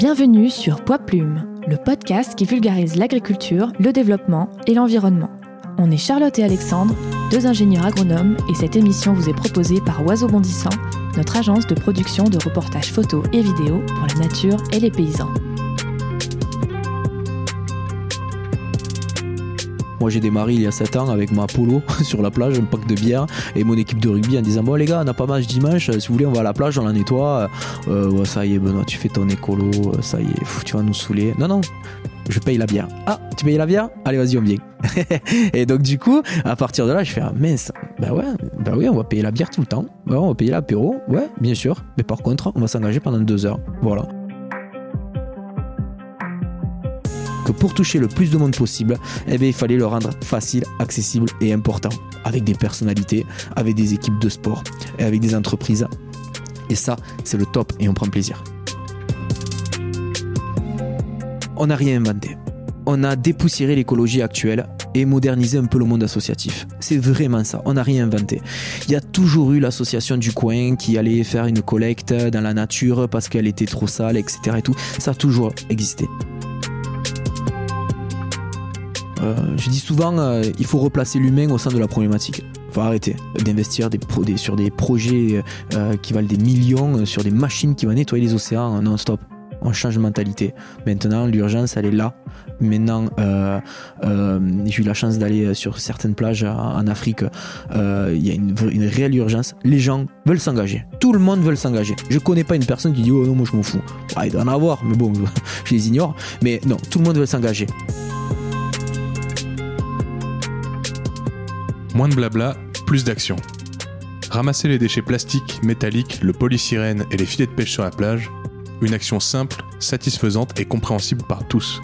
Bienvenue sur Poids Plume, le podcast qui vulgarise l'agriculture, le développement et l'environnement. On est Charlotte et Alexandre, deux ingénieurs agronomes, et cette émission vous est proposée par Oiseau Bondissant, notre agence de production de reportages photos et vidéos pour la nature et les paysans. Moi, j'ai démarré il y a 7 ans avec ma polo sur la plage, un pack de bière et mon équipe de rugby en disant Bon, les gars, on n'a pas match dimanche, si vous voulez, on va à la plage, on la nettoie. Euh, ça y est, Benoît, tu fais ton écolo, ça y est, tu vas nous saouler. Non, non, je paye la bière. Ah, tu payes la bière? Allez, vas-y, on vient. et donc, du coup, à partir de là, je fais ah, mince, bah ouais, bah oui, on va payer la bière tout le temps. On va payer l'apéro, ouais, bien sûr. Mais par contre, on va s'engager pendant deux heures. Voilà. Pour toucher le plus de monde possible, eh bien, il fallait le rendre facile, accessible et important, avec des personnalités, avec des équipes de sport et avec des entreprises. Et ça, c'est le top et on prend plaisir. On n'a rien inventé. On a dépoussiéré l'écologie actuelle et modernisé un peu le monde associatif. C'est vraiment ça, on n'a rien inventé. Il y a toujours eu l'association du coin qui allait faire une collecte dans la nature parce qu'elle était trop sale, etc. Et tout. Ça a toujours existé. Euh, je dis souvent, euh, il faut replacer l'humain au sein de la problématique. Il faut arrêter d'investir sur des projets euh, qui valent des millions, sur des machines qui vont nettoyer les océans non-stop. On change de mentalité. Maintenant, l'urgence, elle est là. Maintenant, j'ai eu la chance d'aller sur certaines plages en Afrique. Il y a une, réelle urgence. Les gens veulent s'engager. Tout le monde veut s'engager. Je connais pas une personne qui dit Oh non, moi je m'en fous. il doit en avoir, mais bon, je les ignore. Mais non, tout le monde veut s'engager. Moins de blabla, plus d'action. Ramasser les déchets plastiques, métalliques, le polysirène et les filets de pêche sur la plage, une action simple, satisfaisante et compréhensible par tous.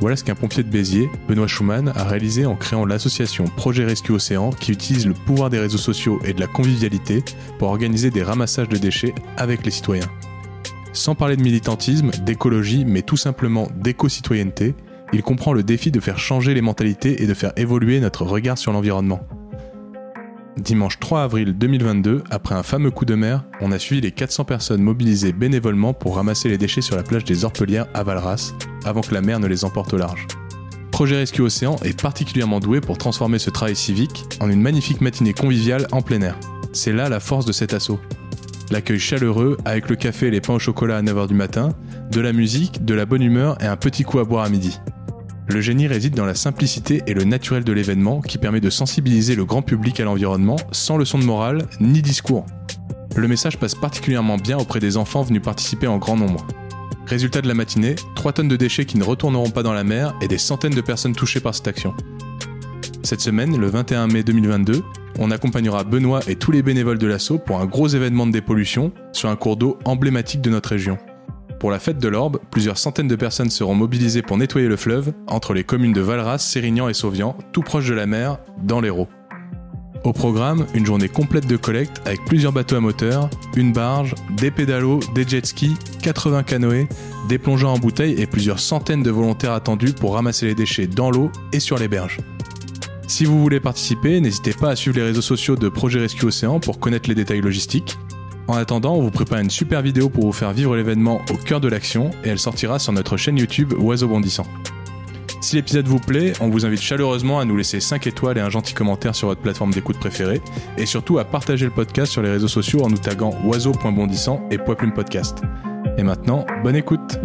Voilà ce qu'un pompier de Béziers, Benoît Schumann, a réalisé en créant l'association Projet Rescue Océan qui utilise le pouvoir des réseaux sociaux et de la convivialité pour organiser des ramassages de déchets avec les citoyens. Sans parler de militantisme, d'écologie, mais tout simplement d'éco-citoyenneté, il comprend le défi de faire changer les mentalités et de faire évoluer notre regard sur l'environnement. Dimanche 3 avril 2022, après un fameux coup de mer, on a suivi les 400 personnes mobilisées bénévolement pour ramasser les déchets sur la plage des Orpelières à Valras, avant que la mer ne les emporte au large. Projet Rescue Océan est particulièrement doué pour transformer ce travail civique en une magnifique matinée conviviale en plein air. C'est là la force de cet assaut. L'accueil chaleureux, avec le café et les pains au chocolat à 9h du matin, de la musique, de la bonne humeur et un petit coup à boire à midi. Le génie réside dans la simplicité et le naturel de l'événement qui permet de sensibiliser le grand public à l'environnement sans leçon de morale ni discours. Le message passe particulièrement bien auprès des enfants venus participer en grand nombre. Résultat de la matinée, 3 tonnes de déchets qui ne retourneront pas dans la mer et des centaines de personnes touchées par cette action. Cette semaine, le 21 mai 2022, on accompagnera Benoît et tous les bénévoles de l'assaut pour un gros événement de dépollution sur un cours d'eau emblématique de notre région. Pour la fête de l'Orbe, plusieurs centaines de personnes seront mobilisées pour nettoyer le fleuve entre les communes de Valras, Sérignan et Sauvian, tout proche de la mer, dans l'Hérault. Au programme, une journée complète de collecte avec plusieurs bateaux à moteur, une barge, des pédalos, des jet skis, 80 canoës, des plongeurs en bouteille et plusieurs centaines de volontaires attendus pour ramasser les déchets dans l'eau et sur les berges. Si vous voulez participer, n'hésitez pas à suivre les réseaux sociaux de Projet Rescue Océan pour connaître les détails logistiques. En attendant, on vous prépare une super vidéo pour vous faire vivre l'événement au cœur de l'action et elle sortira sur notre chaîne YouTube Oiseau Bondissant. Si l'épisode vous plaît, on vous invite chaleureusement à nous laisser 5 étoiles et un gentil commentaire sur votre plateforme d'écoute préférée et surtout à partager le podcast sur les réseaux sociaux en nous taguant oiseau.bondissant et Poiplume Podcast. Et maintenant, bonne écoute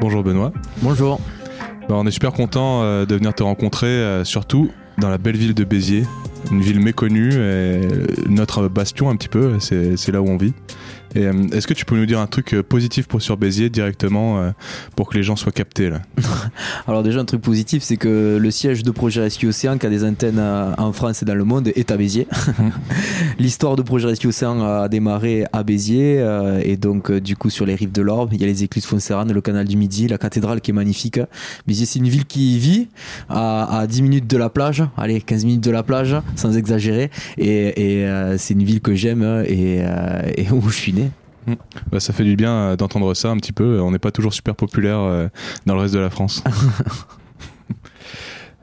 Bonjour Benoît. Bonjour. Bah, on est super content euh, de venir te rencontrer, euh, surtout dans la belle ville de Béziers, une ville méconnue, notre bastion un petit peu, c'est là où on vit. Euh, est-ce que tu peux nous dire un truc euh, positif pour sur Béziers directement euh, pour que les gens soient captés là? Alors déjà un truc positif c'est que le siège de Projet Rescue Océan qui a des antennes en France et dans le monde est à Béziers. L'histoire de Projet Rescue Océan a démarré à Béziers et donc du coup sur les rives de l'Orbe il y a les écluses Fonserrane, le canal du Midi, la cathédrale qui est magnifique. Béziers c'est une ville qui vit à, 10 minutes de la plage, allez 15 minutes de la plage sans exagérer et, c'est une ville que j'aime et, et où je suis Mm. Bah, ça fait du bien euh, d'entendre ça un petit peu. On n'est pas toujours super populaire euh, dans le reste de la France.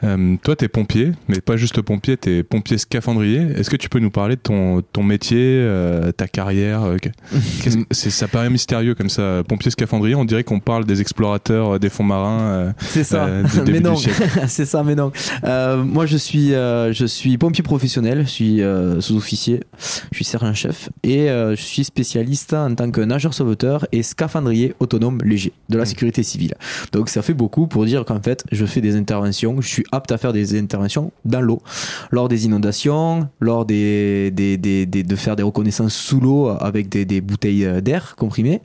Euh, toi, t'es pompier, mais pas juste pompier, t'es pompier scaphandrier. Est-ce que tu peux nous parler de ton, ton métier, euh, ta carrière euh, Ça paraît mystérieux comme ça. Pompier scaphandrier, on dirait qu'on parle des explorateurs des fonds marins. euh, C'est ça. Mais non, c'est ça, mais non. Moi, je suis, je suis pompier professionnel. Je suis sous-officier. Je suis sergent-chef et je suis spécialiste en tant que nageur sauveteur et scaphandrier autonome léger de la sécurité civile. Donc, ça fait beaucoup pour dire qu'en fait, je fais des interventions. Je suis apte à faire des interventions dans l'eau, lors des inondations, lors des, des, des, des- de faire des reconnaissances sous l'eau avec des, bouteilles d'air comprimées.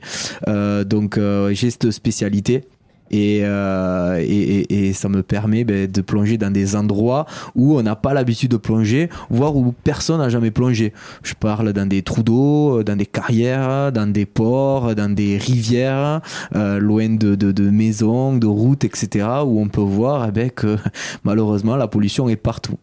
Euh, donc, euh, j'ai cette spécialité. Et, euh, et, et- et ça me permet ben, de plonger dans des endroits où on n'a pas l'habitude de plonger, voire où personne n'a jamais plongé. Je parle dans des trous d'eau, dans des carrières, dans des ports, dans des rivières, euh, loin de, de, de maisons, de routes, etc., où on peut voir eh ben, que malheureusement la pollution est partout.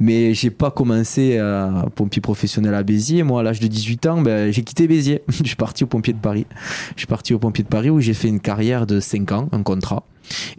Mais j'ai pas commencé à pompier professionnel à Béziers. Moi, à l'âge de 18 ans, ben, j'ai quitté Béziers. je suis parti au pompier de Paris. Je suis parti au pompier de Paris où j'ai fait une carrière de 5 ans, un contrat.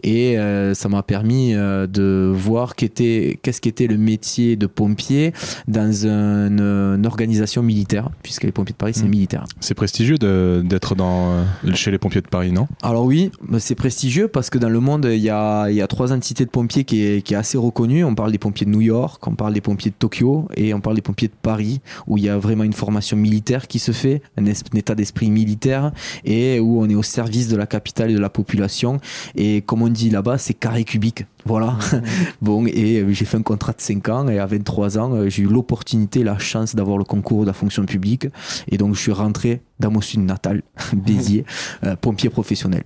Et euh, ça m'a permis euh, de voir qu'était- qu'est-ce qu'était le métier de pompier dans un- une organisation militaire, puisque les pompiers de Paris, c'est Mm. militaire. C'est prestigieux de- d'être dans euh, chez les pompiers de Paris, non? Alors oui, bah, c'est prestigieux parce que dans le monde, il y a, il y a trois entités de pompiers qui est, qui est assez reconnue. On parle des pompiers de New York, on parle des pompiers de Tokyo et on parle des pompiers de Paris, où il y a vraiment une formation militaire qui se fait, un, es- un état d'esprit militaire et où on est au service de la capitale et de la population. Et comme on dit là-bas, c'est carré cubique. Voilà. bon, et euh, j'ai fait un contrat de 5 ans et à 23 ans, euh, j'ai eu l'opportunité, la chance d'avoir le concours de la fonction publique. Et donc, je suis rentré dans mon sud natal, Béziers, euh, pompier professionnel.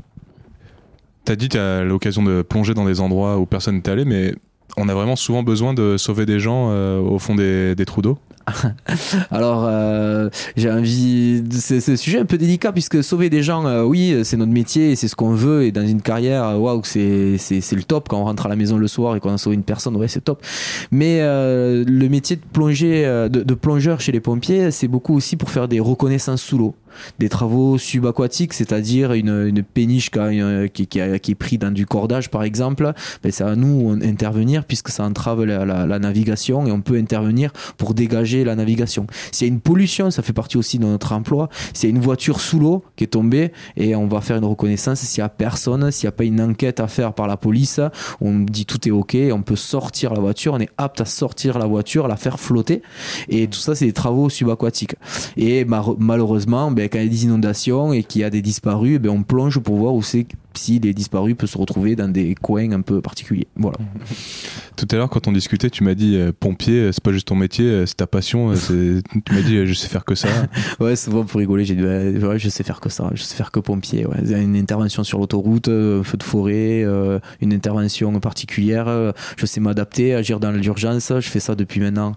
T'as dit t'as l'occasion de plonger dans des endroits où personne n'est allé, mais on a vraiment souvent besoin de sauver des gens euh, au fond des, des trous d'eau? Alors, euh, j'ai envie. C'est un sujet un peu délicat puisque sauver des gens, euh, oui, c'est notre métier, c'est ce qu'on veut. Et dans une carrière, euh, waouh, c'est le top quand on rentre à la maison le soir et qu'on a sauvé une personne, ouais, c'est top. Mais le métier de plonger, de plongeur chez les pompiers, c'est beaucoup aussi pour faire des reconnaissances sous l'eau, des travaux subaquatiques, c'est-à-dire une, une péniche qui, euh, qui, est pris dans du cordage, par exemple. Ben, c'est à nous d'intervenir puisque ça entrave la, la, navigation et on peut intervenir pour dégager la navigation. S'il y a une pollution, ça fait partie aussi de notre emploi. S'il y a une voiture sous l'eau qui est tombée et on va faire une reconnaissance, s'il y a personne, s'il n'y a pas une enquête à faire par la police, on dit tout est ok, on peut sortir la voiture, on est apte à sortir la voiture, la faire flotter. Et tout ça, c'est des travaux subaquatiques. Et malheureusement, ben, quand il y a des inondations et qu'il y a des disparus, ben, on plonge pour voir où c'est si les disparus peuvent se retrouver dans des coins un peu particuliers. Voilà. Tout à l'heure, quand on discutait, tu m'as dit euh, pompier, euh, c'est pas juste ton métier, euh, c'est ta passion. euh, tu m'as dit je sais faire que ça. Ouais, souvent pour rigoler, j'ai dit, ouais, ouais, je sais faire que ça, je sais faire que pompier. Ouais. Une intervention sur l'autoroute, un feu de forêt, euh, une intervention particulière, je sais m'adapter, agir dans l'urgence, je fais ça depuis maintenant.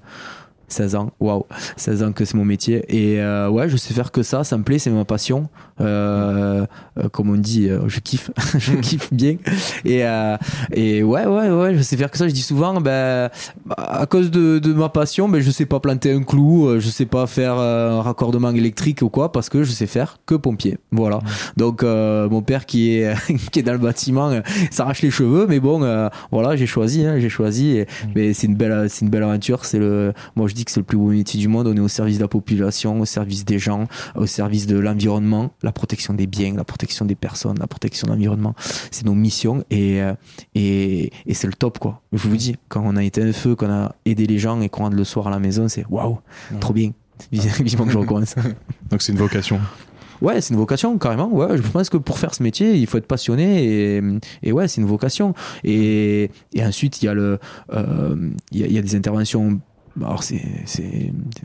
16 ans, waouh, 16 ans que c'est mon métier. Et euh, ouais, je sais faire que ça, ça me plaît, c'est ma passion. Euh, euh, comme on dit, je kiffe, je kiffe bien. Et, et ouais, ouais, ouais, je sais faire que ça. Je dis souvent, ben, à cause de, de ma passion, ben, je sais pas planter un clou, je sais pas faire un raccordement électrique ou quoi, parce que je sais faire que pompier. Voilà. Donc, euh, mon père qui est, qui est dans le bâtiment s'arrache les cheveux, mais bon, voilà, j'ai choisi, hein, j'ai choisi. Et, mais c'est une belle, c'est une belle aventure. C'est le, moi, je dis que c'est le plus beau métier du monde. On est au service de la population, au service des gens, au service de l'environnement, la protection des biens, la protection des personnes, la protection de l'environnement. C'est nos missions et, euh, et, et c'est le top, quoi. Je vous dis, quand on a été un feu, qu'on a aidé les gens et qu'on rentre le soir à la maison, c'est waouh, trop bien. Vivement que je recommence. Donc c'est une vocation. Ouais, c'est une vocation, carrément. Ouais, je pense que pour faire ce métier, il faut être passionné et, et ouais, c'est une vocation. Et, et ensuite, il y a le, euh, il y, a, il y a des interventions. Alors c'est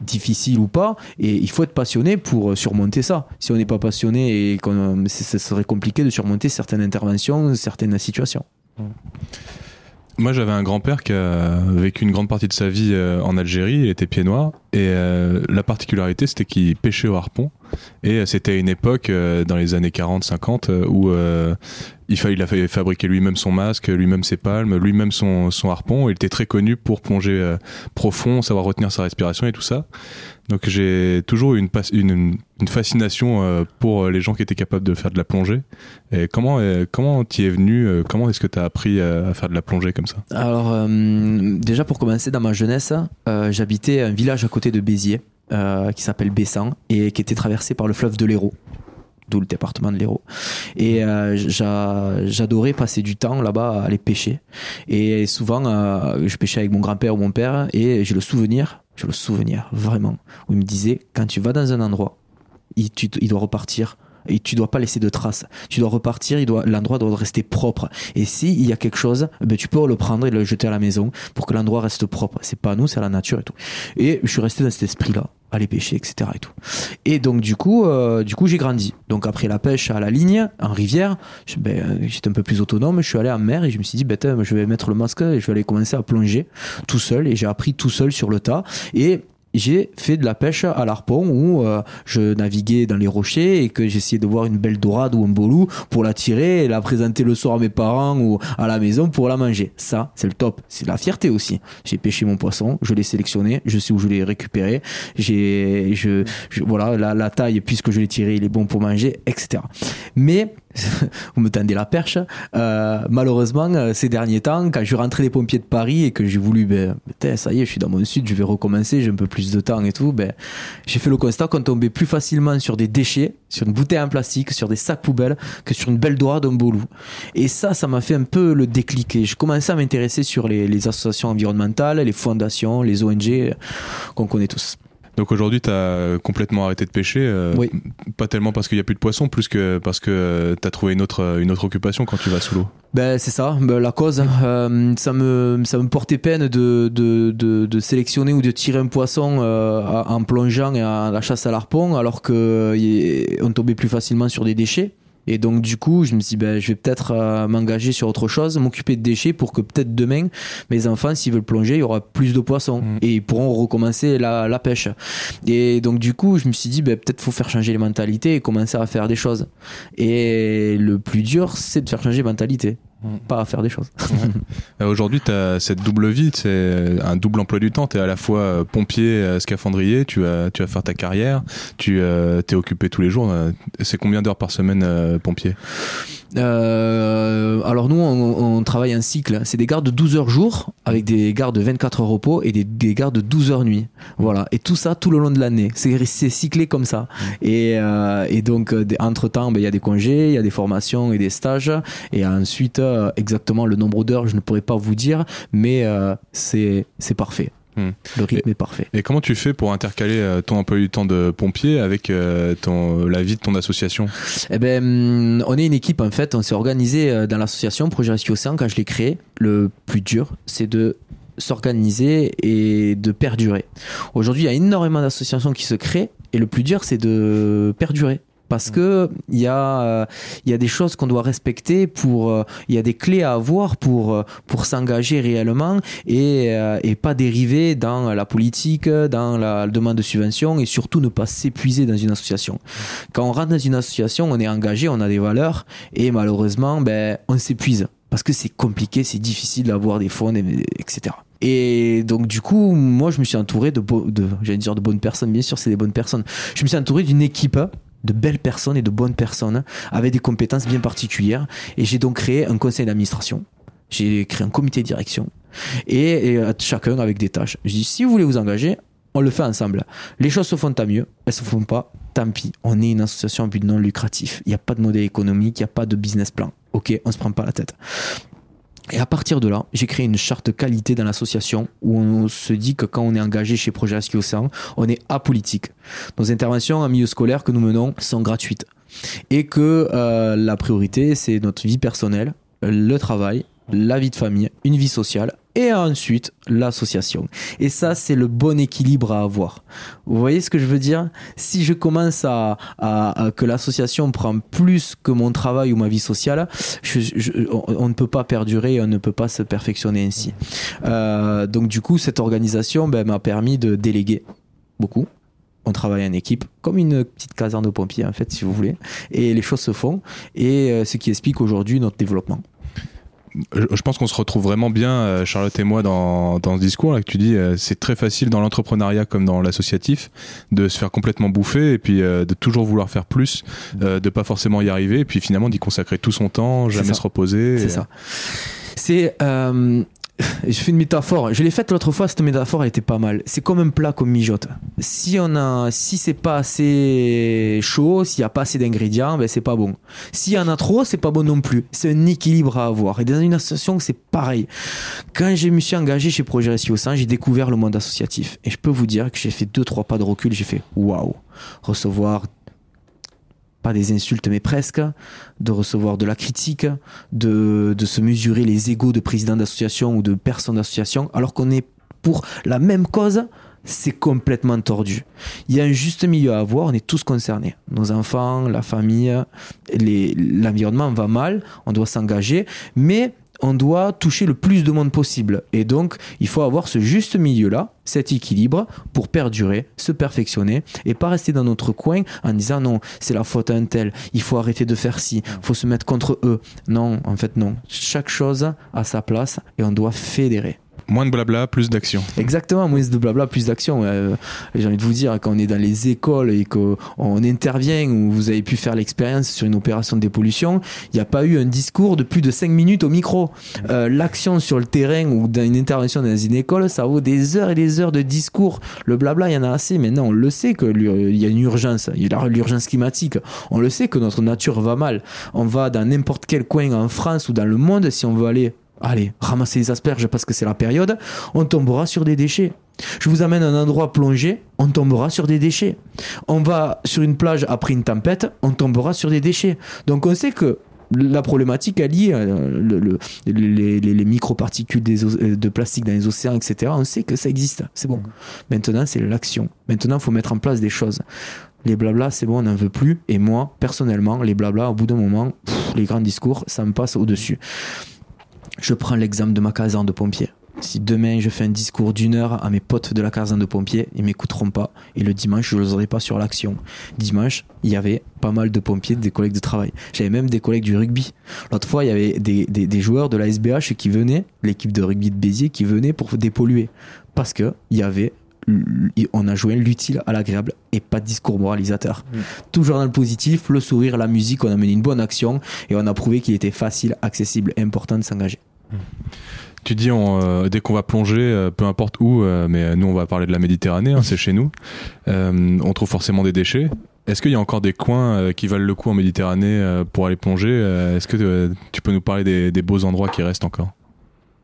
difficile ou pas, et il faut être passionné pour surmonter ça. Si on n'est pas passionné et c'est- ce serait compliqué de surmonter certaines interventions, certaines situations. Moi, j'avais un grand-père qui a vécu une grande partie de sa vie euh, en Algérie. Il était pied noir. Et euh, la particularité, c'était qu'il pêchait au harpon. Et euh, c'était une époque, euh, dans les années 40-50, où il, fallait, il a fait fabriquer lui-même son masque, lui-même ses palmes, lui-même son, harpon. Il était très connu pour plonger profond, savoir retenir sa respiration et tout ça. Donc j'ai toujours eu une, une, fascination pour les gens qui étaient capables de faire de la plongée. Et comment comment t'y es venu Comment est-ce que tu as appris à faire de la plongée comme ça? Alors déjà pour commencer dans ma jeunesse, j'habitais un village à côté de Béziers euh, qui s'appelle Bessan et qui était traversé par le fleuve de l'Hérault d'où le département de l'Hérault. Et euh, j'adorais passer du temps là-bas à aller pêcher. Et souvent, euh, je pêchais avec mon grand-père ou mon père, et j'ai le souvenir, j'ai le souvenir vraiment, où il me disait, quand tu vas dans un endroit, il doit repartir et tu dois pas laisser de traces. Tu dois repartir, il doit, l'endroit doit rester propre. Et s'il y a quelque chose, ben, tu peux le prendre et le jeter à la maison pour que l'endroit reste propre. C'est pas nous, c'est la nature et tout. Et je suis resté dans cet esprit-là aller pêcher, etc. Et tout. Et donc du coup, euh, du coup, j'ai grandi. Donc après la pêche à la ligne, en rivière, ben, j'étais un peu plus autonome. Je suis allé en mer et je me suis dit, ben, je vais mettre le masque et je vais aller commencer à plonger tout seul. Et j'ai appris tout seul sur le tas. Et j'ai fait de la pêche à l'arpon où euh, je naviguais dans les rochers et que j'essayais de voir une belle dorade ou un bolou pour la tirer et la présenter le soir à mes parents ou à la maison pour la manger. Ça, c'est le top. C'est la fierté aussi. J'ai pêché mon poisson, je l'ai sélectionné, je sais où je l'ai récupéré, j'ai, je, voilà, la, la taille, puisque je l'ai tiré, il est bon pour manger, etc. Mais vous me tendez la perche. Euh, malheureusement, euh, ces derniers temps, quand je rentré des pompiers de Paris et que j'ai voulu, ben, ça y est, je suis dans mon sud, je vais recommencer, j'ai un peu plus de temps et tout, ben, j'ai fait le constat qu'on tombait plus facilement sur des déchets, sur une bouteille en plastique, sur des sacs poubelles, que sur une belle doigt d'un beau loup. Et ça, ça m'a fait un peu le déclic. Et je commençais à m'intéresser sur les, les associations environnementales, les fondations, les ONG qu'on connaît tous. Donc aujourd'hui, tu as complètement arrêté de pêcher. Euh, oui. Pas tellement parce qu'il n'y a plus de poissons, plus que parce que tu as trouvé une autre, une autre occupation quand tu vas sous l'eau. Ben, c'est ça, ben, la cause. Euh, ça, me, ça me portait peine de, de, de, de sélectionner ou de tirer un poisson euh, en plongeant et à la chasse à l'arpon, alors qu'on tombait plus facilement sur des déchets. Et donc du coup, je me suis dit, ben, je vais peut-être euh, m'engager sur autre chose, m'occuper de déchets pour que peut-être demain, mes enfants, s'ils veulent plonger, il y aura plus de poissons mm. et ils pourront recommencer la, la, pêche. Et donc du coup, je me suis dit, ben, peut-être faut faire changer les mentalités et commencer à faire des choses. Et le plus dur, c'est de faire changer les mentalités. Pas à faire des choses. Euh, aujourd'hui, tu as cette double vie, c'est un double emploi du temps. Tu es à la fois euh, pompier, euh, scaphandrier, tu vas, tu vas faire ta carrière, tu t'es occupé tous les jours. C'est combien d'heures par semaine pompier? Alors nous, on, travaille un cycle. C'est des gardes de 12 heures jour, avec des gardes de 24 heures repos et des, des gardes de 12 heures nuit. Voilà. Et tout ça tout le long de l'année. C'est cyclé comme ça. Mm. Et, et donc, entre-temps, ben, il y a des congés, il y a des formations et des stages. Et ensuite, euh, exactement le nombre d'heures, je ne pourrais pas vous dire, mais euh, c'est parfait. Hmm. Le rythme est parfait. Et comment tu fais pour intercaler euh, ton emploi du temps de pompier avec ton, la vie de ton association? Eh ben, hmm, on est une équipe en fait. On s'est organisé dans l'association Projet Rescue Océan quand je l'ai créé. Le plus dur, c'est de s'organiser et de perdurer. Aujourd'hui, il y a énormément d'associations qui se créent et le plus dur, c'est de perdurer parce que il y a il y a des choses qu'on doit respecter pour euh, il y a des clés à avoir pour euh, pour s'engager réellement et euh, et pas dériver dans la politique dans la demande de subvention et surtout ne pas s'épuiser dans une association. Quand on rentre dans une association on est engagé on a des valeurs et malheureusement ben on s'épuise. Parce que c'est compliqué c'est difficile d'avoir des fonds etc et donc du coup, moi je me suis entouré de, de j'allais dire de bonnes personnes, bien sûr c'est des bonnes personnes. Je me suis entouré d'une équipe de belles personnes et de bonnes personnes avec des compétences bien particulières. Et j'ai donc créé un conseil d'administration. J'ai créé un comité de direction et, chacun avec des tâches. Je dis si vous voulez vous engager, on le fait ensemble. Les choses se font tant mieux, elles se font pas, tant pis. On est une association à but non lucratif. Il n'y a pas de modèle économique, il n'y a pas de business plan. Ok, on se prend pas la tête. Et à partir de là, j'ai créé une charte qualité dans l'association où on se dit que quand on est engagé chez Projet Rescue Océan, on est apolitique. Nos interventions en milieu scolaire que nous menons sont gratuites. Et que euh, la priorité, c'est notre vie personnelle, le travail, la vie de famille, une vie sociale et ensuite l'association. Et ça, c'est le bon équilibre à avoir. Vous voyez ce que je veux dire? Si je commence à, que l'association prend plus que mon travail ou ma vie sociale, on, ne peut pas perdurer, on ne peut pas se perfectionner ainsi. Euh, donc du coup, cette organisation ben, m'a permis de déléguer beaucoup. On travaille en équipe, comme une petite caserne de pompiers, en fait, si vous voulez. Et les choses se font. Et euh, ce qui explique aujourd'hui notre développement je pense qu'on se retrouve vraiment bien, euh, Charlotte et moi, dans, dans ce discours là que tu dis. Euh, c'est très facile dans l'entrepreneuriat comme dans l'associatif de se faire complètement bouffer et puis euh, de toujours vouloir faire plus, de pas forcément y arriver et puis finalement d'y consacrer tout son temps, jamais se reposer. C'est ça. C'est je fais une métaphore. Je l'ai faite l'autre fois, cette métaphore elle était pas mal. C'est comme un plat qu'on mijote. Si on a, si c'est pas assez chaud, s'il y a pas assez d'ingrédients, ben c'est pas bon. S'il y en a trop, c'est pas bon non plus. C'est un équilibre à avoir. Et dans une association, c'est pareil. Quand je me suis engagé chez Projet au sein, j'ai découvert le monde associatif. Et je peux vous dire que j'ai fait deux, trois pas de recul. J'ai fait waouh. Recevoir pas des insultes, mais presque, de recevoir de la critique, de, de se mesurer les égaux de présidents d'association ou de personnes d'association, alors qu'on est pour la même cause, c'est complètement tordu. Il y a un juste milieu à avoir, on est tous concernés. Nos enfants, la famille, l'environnement va mal, on doit s'engager, mais on doit toucher le plus de monde possible. Et donc, il faut avoir ce juste milieu-là, cet équilibre, pour perdurer, se perfectionner, et pas rester dans notre coin en disant non, c'est la faute à un tel, il faut arrêter de faire ci, il faut se mettre contre eux. Non, en fait, non. Chaque chose a sa place et on doit fédérer. Moins de blabla, plus d'action. Exactement, moins de blabla, plus d'action. Euh, j'ai envie de vous dire, quand on est dans les écoles et qu'on intervient, ou vous avez pu faire l'expérience sur une opération de dépollution, il n'y a pas eu un discours de plus de 5 minutes au micro. Euh, l'action sur le terrain ou dans une intervention dans une école, ça vaut des heures et des heures de discours. Le blabla, il y en a assez. Maintenant, on le sait qu'il y a une urgence. Il y a l'urgence climatique. On le sait que notre nature va mal. On va dans n'importe quel coin en France ou dans le monde, si on veut aller allez, ramasser les asperges parce que c'est la période, on tombera sur des déchets. Je vous amène à un endroit plongé, on tombera sur des déchets. On va sur une plage après une tempête, on tombera sur des déchets. Donc on sait que la problématique est liée le, les, les, microparticules euh, de plastique dans les océans, etc. On sait que ça existe, c'est bon. Maintenant, c'est l'action. Maintenant, il faut mettre en place des choses. Les blablas, c'est bon, on n'en veut plus. Et moi, personnellement, les blablas, au bout d'un moment, les grands discours, ça me passe au-dessus. Je prends l'exemple de ma caserne de pompiers. Si demain je fais un discours d'une heure à mes potes de la caserne de pompiers, ils m'écouteront pas. Et le dimanche, je les aurai pas sur l'action. Dimanche, il y avait pas mal de pompiers, des collègues de travail. J'avais même des collègues du rugby. L'autre fois, il y avait des, des, joueurs de la SBH qui venaient, l'équipe de rugby de Béziers, qui venaient pour dépolluer. Parce que il y avait on a joué l'utile à l'agréable et pas de discours moralisateur. Mm. Toujours dans le positif, le sourire, la musique, on a mené une bonne action et on a prouvé qu'il était facile, accessible et important de s'engager. Tu dis euh, dès qu'on va plonger, euh, peu importe où, euh, mais nous on va parler de la Méditerranée, hein, c'est chez nous. on trouve forcément des déchets. Est-ce qu'il y a encore des coins qui valent le coup en Méditerranée pour aller plonger Est-ce que tu peux nous parler des beaux endroits qui restent encore?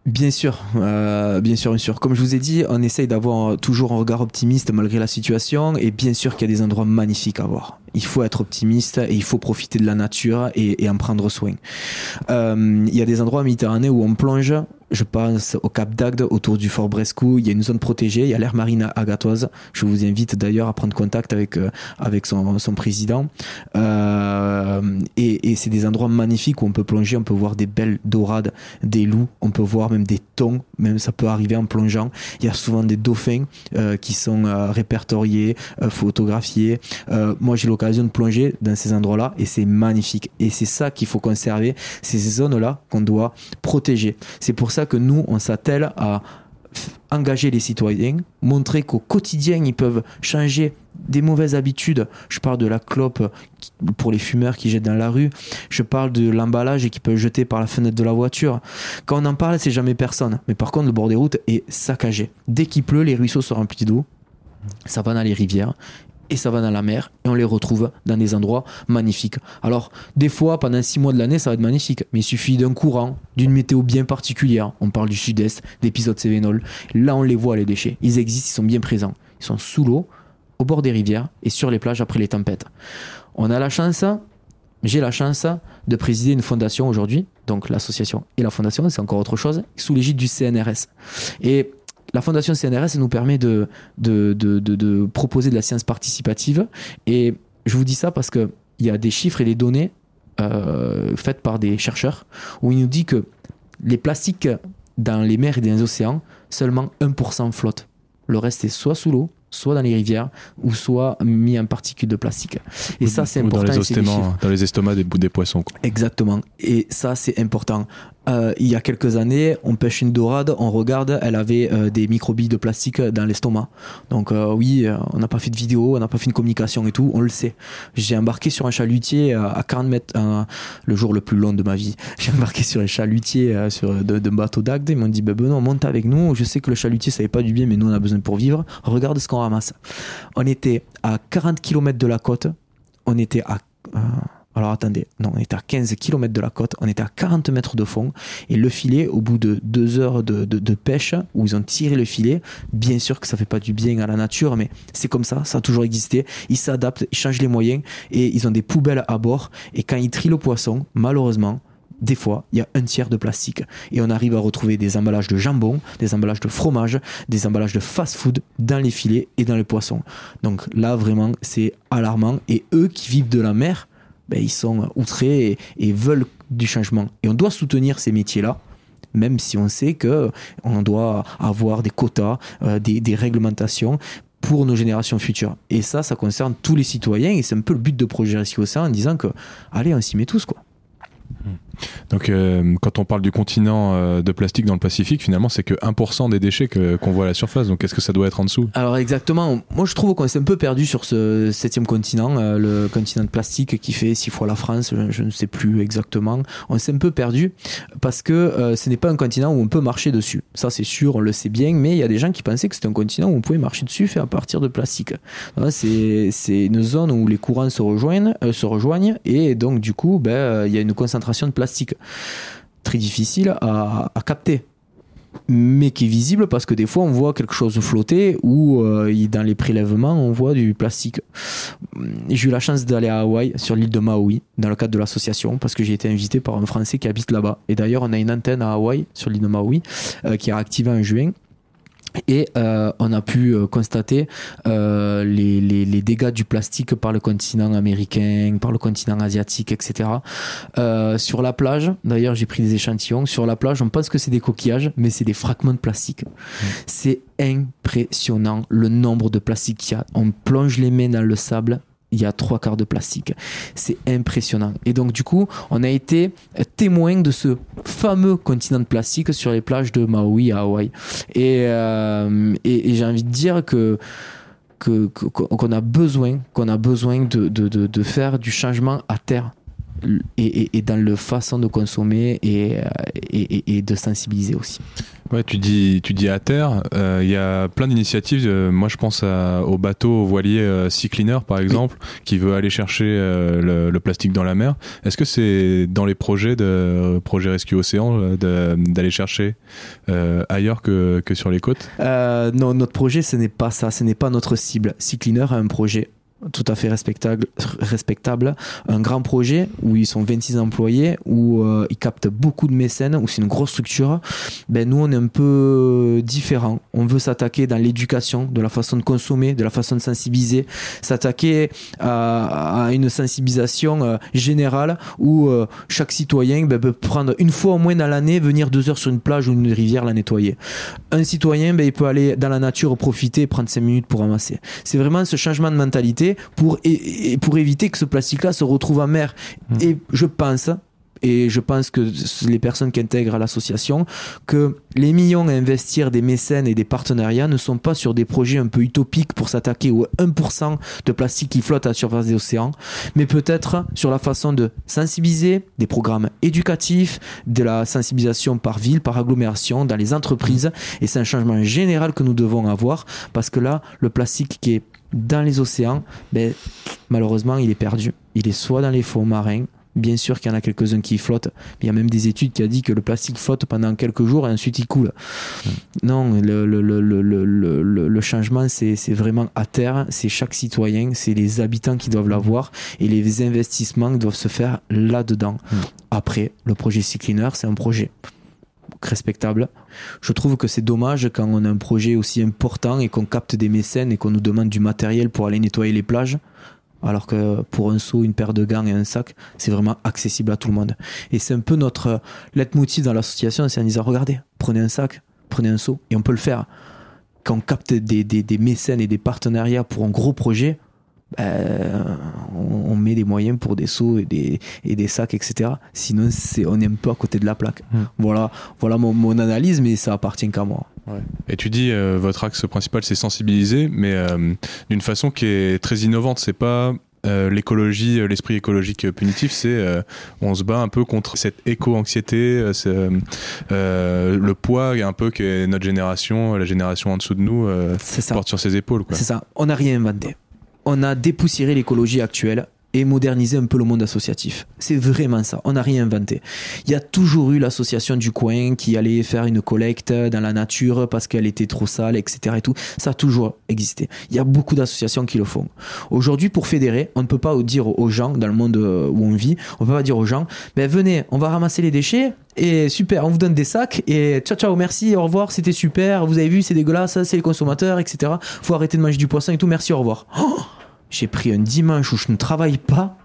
Bien sûr, bien sûr, bien sûr. Comme je vous ai dit, on essaye d'avoir toujours un regard optimiste malgré la situation, et bien sûr qu'il y a des endroits magnifiques à voir. Il faut être optimiste et il faut profiter de la nature et, en prendre soin. Euh, il y a des endroits en Méditerranée où on plonge je pense au Cap d'Agde, autour du Fort Brescou. Il y a une zone protégée, il y a l'air marine agatoise. Je vous invite d'ailleurs à prendre contact avec, euh, avec son, son président. Euh, et, et c'est des endroits magnifiques où on peut plonger, on peut voir des belles dorades, des loups, on peut voir même des thons, même ça peut arriver en plongeant. Il y a souvent des dauphins qui sont répertoriés, photographiés. moi, j'ai l'occasion de plonger dans ces endroits-là et c'est magnifique. Et c'est ça qu'il faut conserver, ces zones-là qu'on doit protéger. C'est pour ça que nous, on s'attelle à engager les citoyens, montrer qu'au quotidien, ils peuvent changer des mauvaises habitudes. Je parle de la clope pour les fumeurs qui jettent dans la rue. Je parle de l'emballage qui peut jeter par la fenêtre de la voiture. Quand on en parle, c'est jamais personne. Mais par contre, le bord des routes est saccagé. Dès qu'il pleut, les ruisseaux sont remplis d'eau. Ça va dans les rivières et ça va dans la mer et on les retrouve dans des endroits magnifiques. Alors, des fois, pendant six mois de l'année, ça va être magnifique, mais il suffit d'un courant, d'une météo bien particulière. On parle du sud-est, d'épisodes Cévenol. Là, on les voit, les déchets. Ils existent, ils sont bien présents. Ils sont sous l'eau, au bord des rivières et sur les plages après les tempêtes. On a la chance, j'ai la chance de présider une fondation aujourd'hui, donc l'association et la fondation, c'est encore autre chose, sous l'égide du CNRS. Et la fondation CNRS nous permet de, de, proposer de la science participative. Et je vous dis ça parce qu'il y a des chiffres et des données euh, faites par des chercheurs où il nous dit que les plastiques dans les mers et dans les océans, seulement 1% flottent. Le reste est soit sous l'eau, soit dans les rivières ou soit mis en particules de plastique. Et ça, c'est important. Dans les, ostéments, dans estomacs des, des poissons. quoi. Exactement. Et ça, c'est important. Euh, il y a quelques années, on pêche une dorade, on regarde, elle avait euh, des microbilles de plastique dans l'estomac. Donc euh, oui, euh, on n'a pas fait de vidéo, on n'a pas fait une communication et tout, on le sait. J'ai embarqué sur un chalutier euh, à 40 mètres, euh, le jour le plus long de ma vie. J'ai embarqué sur un chalutier sur de, de bateau d'Agde. Ils m'ont dit, ben Benoît, monte avec nous. Je sais que le chalutier, ça fait pas du bien, mais nous, on a besoin pour vivre. Regarde ce qu'on ramasse. On était à 40 km de la côte. On était à... alors attendez, non, on était à 15 km de la côte, on était à 40 mètres de fond, et le filet, au bout de deux heures de pêche, où ils ont tiré le filet, bien sûr que ça fait pas du bien à la nature, mais c'est comme ça, ça a toujours existé, ils s'adaptent, ils changent les moyens, et ils ont des poubelles à bord, et quand ils trient le poisson, malheureusement, des fois, il y a un tiers de plastique. Et on arrive à retrouver des emballages de jambon, des emballages de fromage, des emballages de fast-food dans les filets et dans les poissons. Donc là, vraiment, c'est alarmant. Et eux qui vivent de la mer, ben, ils sont outrés et, veulent du changement. Et on doit soutenir ces métiers-là, même si on sait que on doit avoir des quotas, euh, des, réglementations pour nos générations futures. Et ça, ça concerne tous les citoyens et c'est un peu le but de Projet Rescue en disant que, allez, on s'y met tous, quoi. Donc, euh, quand on parle du continent euh, de plastique dans le Pacifique, finalement, c'est que 1% des déchets qu'on voit à la surface. Donc, est-ce que ça doit être en dessous? Alors exactement, moi je trouve qu'on s'est un peu perdu sur ce septième continent, euh, le continent de plastique qui fait six fois la France, je, ne sais plus exactement. On s'est un peu perdu parce que ce n'est pas un continent où on peut marcher dessus. Ça c'est sûr, on le sait bien, mais il y a des gens qui pensaient que c'était un continent où on pouvait marcher dessus fait à partir de plastique. C'est une zone où les courants se rejoignent, se rejoignent et donc du coup ben, il y a une concentration de plastique très difficile à, capter mais qui est visible parce que des fois on voit quelque chose flotter ou euh, dans les prélèvements on voit du plastique. J'ai eu la chance d'aller à Hawaï sur l'île de Maui dans le cadre de l'association parce que j'ai été invité par un Français qui habite là-bas et d'ailleurs on a une antenne à Hawaï sur l'île de Maui euh, qui a activé en juin. Et euh, on a pu euh, constater euh, les, les, les dégâts du plastique par le continent américain, par le continent asiatique, etc. Euh, sur la plage, d'ailleurs j'ai pris des échantillons, sur la plage on pense que c'est des coquillages, mais c'est des fragments de plastique. C'est impressionnant le nombre de plastiques qu'il y a. On plonge les mains dans le sable, il y a trois quarts de plastique. C'est impressionnant. Et donc du coup, on a été témoin de ce fameux continent de plastique sur les plages de Maui à Hawaï. Et, euh, j'ai envie de dire que qu'on a besoin qu'on a besoin de, de, de faire du changement à terre et, et, et dans le façon de consommer et, euh, et, de sensibiliser aussi. Ouais, tu dis, tu dis à terre. euh, Il y a plein d'initiatives. euh, moi, je pense à- au bateau au voilier euh, Sea Cleaner, par exemple, qui veut aller chercher euh, le, le plastique dans la mer. Est-ce que c'est dans les projets de projet Rescue Océan euh, d'aller chercher euh, ailleurs que, que sur les côtes? Euh, non, notre projet, ce n'est pas ça, ce n'est pas notre cible. Sea Cleaner a un projet tout à fait respectable, respectable, un grand projet où ils sont 26 employés, où euh, ils captent beaucoup de mécènes, où c'est une grosse structure. Ben nous, on est un peu différent. On veut s'attaquer dans l'éducation, de la façon de consommer, de la façon de sensibiliser, s'attaquer à, une sensibilisation euh, générale où euh, chaque citoyen ben, peut prendre une fois au moins dans l'année, venir deux heures sur une plage ou une rivière la nettoyer un citoyen, ben, il peut aller dans la nature profiter prendre 5 minutes pour ramasser. C'est vraiment ce changement de mentalité pour, et, et pour éviter que ce plastique-là se retrouve en mer. Mmh. Et je pense, et je pense que les personnes qui intègrent l'association, que les millions à investir des mécènes et des partenariats ne sont pas sur des projets un peu utopiques pour s'attaquer au 1% de plastique qui flotte à la surface des océans, mais peut-être sur la façon de sensibiliser, des programmes éducatifs, de la sensibilisation par ville, par agglomération, dans les entreprises. Et c'est un changement général que nous devons avoir parce que là, le plastique qui est dans les océans, ben, malheureusement, il est perdu. Il est soit dans les fonds marins, Bien sûr qu'il y en a quelques-uns qui flottent. Il y a même des études qui a dit que le plastique flotte pendant quelques jours et ensuite il coule. Non, le, changement, c'est vraiment à terre. C'est chaque citoyen, c'est les habitants qui doivent l'avoir et les investissements doivent se faire là-dedans. Après, le projet Sea c'est un projet respectable. Je trouve que c'est dommage quand on a un projet aussi important et qu'on capte des mécènes et qu'on nous demande du matériel pour aller nettoyer les plages. Alors que pour un seau, une paire de gants et un sac, c'est vraiment accessible à tout le monde. Et c'est un peu notre leitmotiv dans l'association, c'est en disant, regardez, prenez un sac, prenez un seau, et on peut le faire. quand on capte des, des, des mécènes et des partenariats pour un gros projet, ben, on, on met des moyens pour des seaux et des, et des sacs, etc. Sinon, c'est, on est un peu à côté de la plaque. Hmm. Voilà, voilà mon, mon analyse, mais ça appartient qu'à moi. Et tu dis, euh, votre axe principal, c'est sensibiliser, mais euh, d'une façon qui est très innovante. C'est pas euh, l'écologie, euh, l'esprit écologique punitif, c'est euh, on se bat un peu contre cette éco-anxiété, euh, c'est, euh, euh, le poids un peu que notre génération, la génération en dessous de nous, euh, porte sur ses épaules. Quoi. C'est ça. On n'a rien inventé. On a dépoussiéré l'écologie actuelle et modernisé un peu le monde associatif. C'est vraiment ça. On n'a rien inventé. Il y a toujours eu l'association du coin qui allait faire une collecte dans la nature parce qu'elle était trop sale, etc. Et tout. Ça a toujours existé. Il y a beaucoup d'associations qui le font. Aujourd'hui, pour fédérer, on ne peut pas dire aux gens dans le monde euh, où on vit, on peut pas dire aux gens, ben venez, on va ramasser les déchets et super, on vous donne des sacs et ciao ciao, merci, au revoir, c'était super, vous avez vu, c'est dégueulasse, c'est les consommateurs, etc. Faut arrêter de manger du poisson et tout, merci, au revoir. Oh j'ai pris un dimanche où je ne travaille pas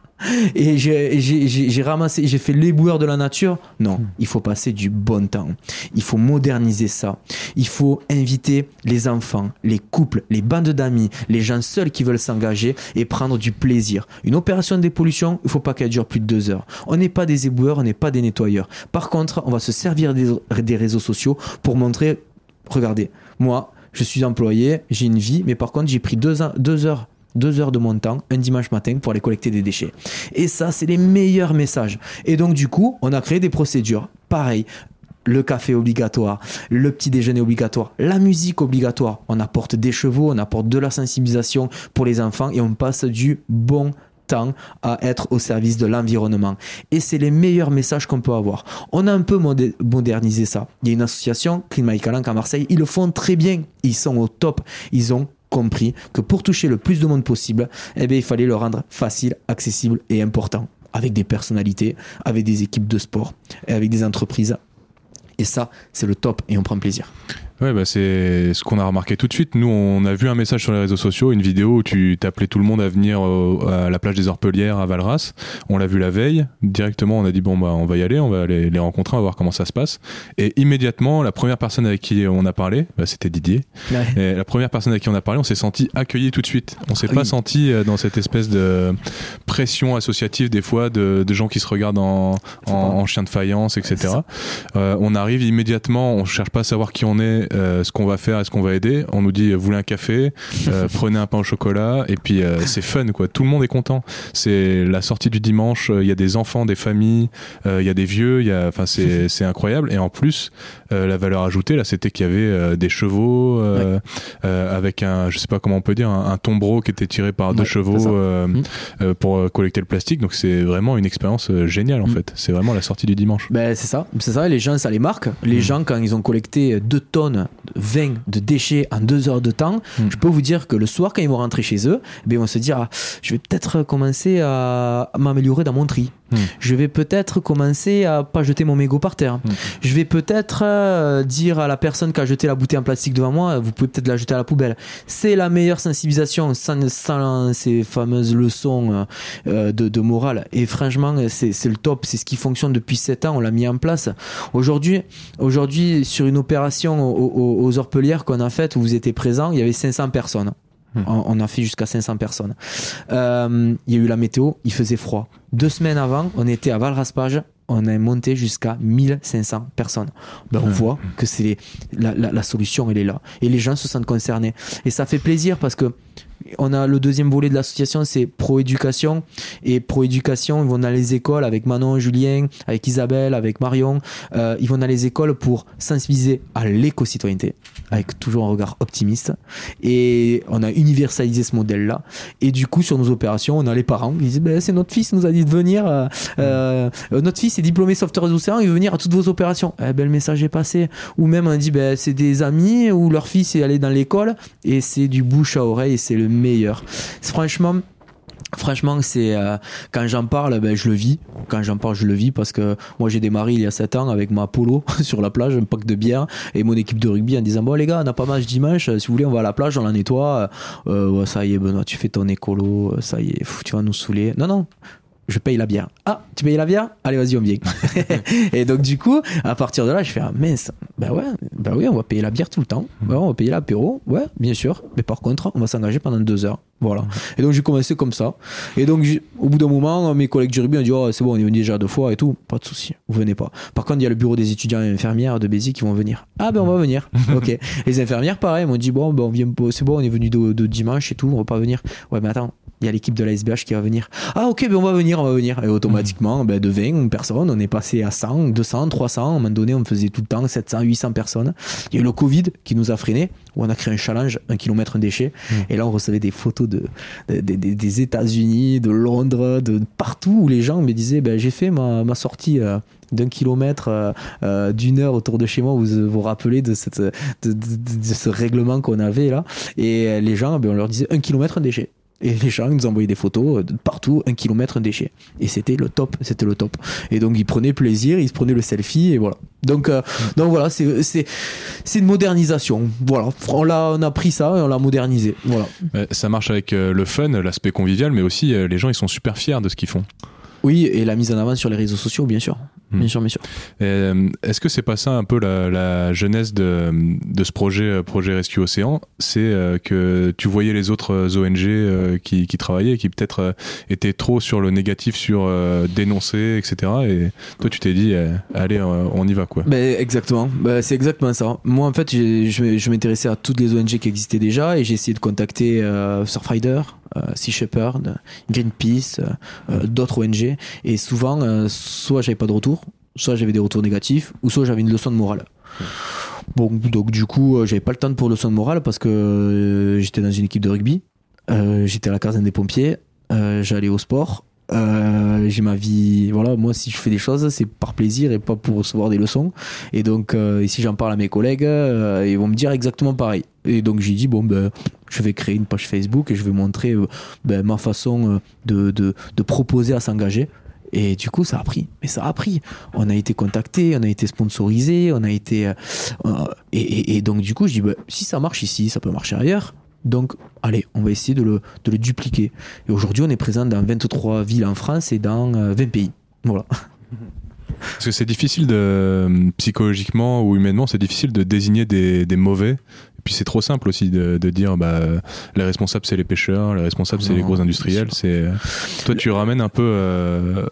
et j'ai- ramassé, j'ai fait l'éboueur de la nature. Non, il faut passer du bon temps. Il faut moderniser ça. Il faut inviter les enfants, les couples, les bandes d'amis, les gens seuls qui veulent s'engager et prendre du plaisir. Une opération de dépollution, il faut pas qu'elle dure plus de deux heures. On n'est pas des éboueurs, on n'est pas des nettoyeurs. Par contre, on va se servir des, des réseaux sociaux pour montrer, regardez, moi, je suis employé, j'ai une vie, mais par contre, j'ai pris deux heures deux heures de mon temps un dimanche matin pour aller collecter des déchets. Et ça, c'est les meilleurs messages. Et donc, du coup, on a créé des procédures. Pareil, le café obligatoire, le petit déjeuner obligatoire, la musique obligatoire. On apporte des chevaux, on apporte de la sensibilisation pour les enfants et on passe du bon temps à être au service de l'environnement. Et c'est les meilleurs messages qu'on peut avoir. On a un peu modernisé ça. Il y a une association, et Calanque à Marseille, ils le font très bien. Ils sont au top. Ils ont compris que pour toucher le plus de monde possible, eh bien, il fallait le rendre facile, accessible et important. Avec des personnalités, avec des équipes de sport, et avec des entreprises. Et ça, c'est le top et on prend plaisir. Ouais, bah c'est ce qu'on a remarqué tout de suite. Nous, on a vu un message sur les réseaux sociaux, une vidéo où tu t'appelais tout le monde à venir au- à la plage des Orpelières à Valras. On l'a vu la veille. Directement, on a dit bon bah on va y aller, on va aller les rencontrer, on va voir comment ça se passe. Et immédiatement, la première personne avec qui on a parlé, bah, c'était Didier. Et la première personne avec qui on a parlé, on s'est senti accueilli tout de suite. On s'est Ah pas senti euh, dans cette espèce de pression associative des fois de, de gens qui se regardent en, en, en chien de faïence, etc. Euh, on arrive immédiatement, on cherche pas à savoir qui on est, euh, ce qu'on va faire, est-ce qu'on va aider. On nous dit, vous voulez un café, euh, prenez un pain au chocolat, et puis euh, c'est fun, quoi. Tout le monde est content. C'est la sortie du dimanche, il y a des enfants, des familles, il y a des vieux, il y a, enfin, c'est, incroyable. Et en plus, la valeur ajoutée, là, c'était qu'il y avait des chevaux, avec un, je sais pas comment on peut dire, un, un tombereau qui était tiré par deux Ouais, chevaux euh, Mm. euh, pour collecter le plastique. Donc c'est vraiment une expérience géniale, en Mm. fait. C'est vraiment la sortie du dimanche. Ben, c'est ça, c'est ça, les gens, ça les marque. Les Mm. gens, quand ils ont collecté 2 tonnes, 20 de déchets en 2 heures de temps, Mm. je peux vous dire que le soir, quand ils vont rentrer chez eux, ben, ils vont se dire, ah, je vais peut-être commencer à m'améliorer dans mon tri. Mm. Je vais peut-être commencer à pas jeter mon mégot par terre. Mm. Je vais peut-être euh, dire à la personne qui a jeté la bouteille en plastique devant moi, vous pouvez peut-être la jeter à la poubelle. C'est la meilleure sensibilisation sans, sans ces fameuses leçons euh, euh, de, de morale. Et franchement, c'est c'est le top. C'est ce qui fonctionne depuis 7 ans. On l'a mis en place. Aujourd'hui, aujourd'hui, sur une opération aux, aux- aux Orpelières qu'on a faite où vous étiez présents, il y avait 500 personnes. Hmm. On, on a fait jusqu'à 500 personnes. Euh, il y a eu la météo, il faisait froid. Deux semaines avant, on était à Valraspage, on a monté jusqu'à 1500 personnes. Ben, on Hmm. voit que c'est les- la, la- la solution, elle est là. Et les gens se sentent concernés. Et ça fait plaisir parce que on a le deuxième volet de l'association, c'est pro-éducation. Et pro-éducation, ils vont dans les écoles avec Manon, Julien, avec Isabelle, avec Marion. Euh, ils vont dans les écoles pour sensibiliser à l'éco-citoyenneté, avec toujours un regard optimiste. Et on a universalisé ce modèle-là. Et du coup, sur nos opérations, on a les parents qui disent ben, c'est notre fils nous a dit de venir. euh, euh, notre fils est diplômé sauveteur des océans, il veut venir à toutes vos opérations. Eh ben, le message est passé. Ou même on dit ben, c'est des amis ou leur fils est allé dans l'école et c'est du bouche à oreille c'est meilleur. Franchement, Franchement, c'est euh, quand j'en parle, ben, je le vis. Quand j'en parle, je le vis parce que moi j'ai démarré il y a 7 ans avec ma polo sur la plage, un pack de bière et mon équipe de rugby en disant bon les gars, on a pas match dimanche, si vous voulez on va à la plage, on la nettoie. Euh, ça y est Benoît, tu fais ton écolo, ça y est, tu vas nous saouler. Non non, je paye la bière. Ah, tu payes la bière Allez, vas-y, on vient. et donc, du coup, à partir de là, je fais, ah mince, bah ouais, bah oui, on va payer la bière tout le temps. Ouais, on va payer l'apéro, ouais, bien sûr. Mais par contre, on va s'engager pendant deux heures. Voilà. Et donc, j'ai commencé comme ça. Et donc, au bout d'un moment, mes collègues du rugby ont dit, oh, c'est bon, on est venu déjà deux fois et tout. Pas de souci, vous venez pas. Par contre, il y a le bureau des étudiants et infirmières de Béziers qui vont venir. Ah, ben, on va venir. ok. Les infirmières, pareil, m'ont dit, bon, ben, on vient, c'est bon, on est venu de, de dimanche et tout, on va pas venir. Ouais, mais attends, il y a l'équipe de la SBH qui va venir. Ah, ok, ben, on va venir, on va venir. Et automatiquement, ben, de 20 personnes, on est passé à 100, 200, 300. À un moment donné, on faisait tout le temps 700, 800 personnes. Il y a eu le Covid qui nous a freinés, où on a créé un challenge, un kilomètre, un déchet. Et là, on recevait des photos de, de- de- de- des États-Unis, de Londres, de partout où les gens me disaient, ben, j'ai fait ma, ma sortie. euh, d'un kilomètre, euh, euh, d'une heure autour de chez moi, vous vous rappelez de, cette, de, de- de- de ce règlement qu'on avait là? Et les gens, ben, on leur disait un kilomètre, un déchet. Et les gens nous envoyaient des photos euh, de partout, un kilomètre, un déchet. Et c'était le top, c'était le top. Et donc ils prenaient plaisir, ils se prenaient le selfie et voilà. Donc, euh, donc voilà, c'est c'est c'est une modernisation. Voilà, on l'a on a pris ça et on l'a modernisé. Voilà. Euh, Ça marche avec euh, le fun, l'aspect convivial, mais aussi euh, les gens ils sont super fiers de ce qu'ils font. Oui, et la mise en avant sur les réseaux sociaux, bien sûr. Hmm. Bien sûr, bien sûr. Euh, Est-ce que c'est pas ça un peu la, la genèse de, de ce projet, euh, projet Rescue Océan? C'est euh, que tu voyais les autres ONG euh, qui, qui travaillaient et qui peut-être euh, étaient trop sur le négatif, sur euh, dénoncer, etc. Et toi tu t'es dit, euh, allez, euh, on y va quoi. Ben, exactement, Ben, c'est exactement ça. Moi, en fait, je, m'intéressais à toutes les ONG qui existaient déjà et j'ai essayé de contacter euh, Surfrider, euh, Sea Shepherd, Greenpeace, euh, euh, d'autres ONG. Et souvent, euh, soit j'avais pas de retour, soit j'avais des retours négatifs, ou soit j'avais une leçon de morale. Bon, donc du coup, euh, j'avais pas le temps pour leçon de morale parce que euh, j'étais dans une équipe de rugby, euh, j'étais à la caserne des pompiers, euh, j'allais au sport. Euh, j'ai ma vie voilà moi si je fais des choses c'est par plaisir et pas pour recevoir des leçons et donc euh, si j'en parle à mes collègues euh, ils vont me dire exactement pareil et donc j'ai dit bon ben je vais créer une page Facebook et je vais montrer euh, ben, ma façon de, de, proposer à s'engager et du coup, ça a pris. Mais ça a pris. On a été contacté, on a été sponsorisé, on a été. et donc, du coup, je dis, bah, si ça marche ici, ça peut marcher ailleurs. Donc, allez, on va essayer de le, de le dupliquer. Et aujourd'hui, on est présent dans 23 villes en France et dans euh, 20 pays. Voilà. Parce que c'est difficile de psychologiquement ou humainement, c'est difficile de désigner des, des mauvais. Et puis c'est trop simple aussi de, de dire bah les responsables c'est les pêcheurs, les responsables c'est les gros industriels. C'est toi tu ramènes un peu, euh,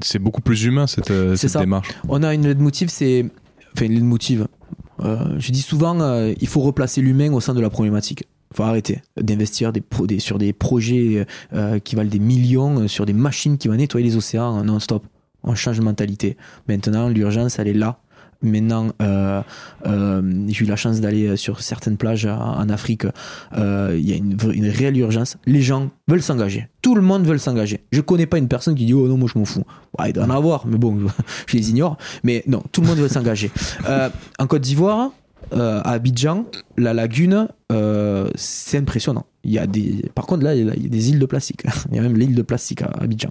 c'est beaucoup plus humain cette, euh, C'est cette ça. démarche. On a une leitmotiv, c'est. Enfin, une leitmotiv. Euh, je dis souvent, euh, il faut replacer l'humain au sein de la problématique. Faut arrêter d'investir sur des projets euh, qui valent des millions, euh, sur des machines qui vont nettoyer les océans non-stop. On change de mentalité. Maintenant, l'urgence, elle est là. Maintenant, euh, euh, j'ai eu la chance d'aller sur certaines plages en Afrique. Euh, Il y a une, réelle urgence. Les gens veulent s'engager. Tout le monde veut s'engager. Je connais pas une personne qui dit oh non moi je m'en fous. Il doit en avoir, mais bon, je les ignore. Mais non, tout le monde veut s'engager. Euh, en Côte d'Ivoire, euh, à Abidjan, la lagune, euh, c'est impressionnant. Il y a des, par contre là, il y a des îles de plastique. Il y a même l'île de plastique à Abidjan.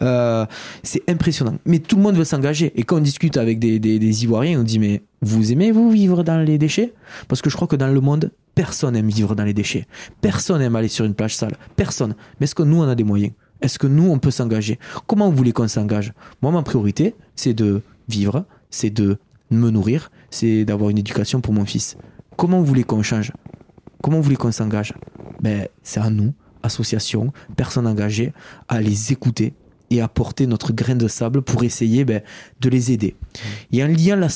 Euh, c'est impressionnant. Mais tout le monde veut s'engager. Et quand on discute avec des, des, des Ivoiriens, on dit mais vous aimez vous vivre dans les déchets? Parce que je crois que dans le monde, personne aime vivre dans les déchets. Personne aime aller sur une plage sale. Personne. Mais est-ce que nous on a des moyens? Est-ce que nous on peut s'engager? Comment vous voulez qu'on s'engage? Moi, ma priorité, c'est de vivre, c'est de me nourrir, c'est d'avoir une éducation pour mon fils. Comment vous voulez qu'on change? Comment vous voulez qu'on s'engage? Ben, C'est à nous, associations, personnes engagées, à les écouter et à porter notre grain de sable pour essayer ben, de les aider. Il y a un lien, la,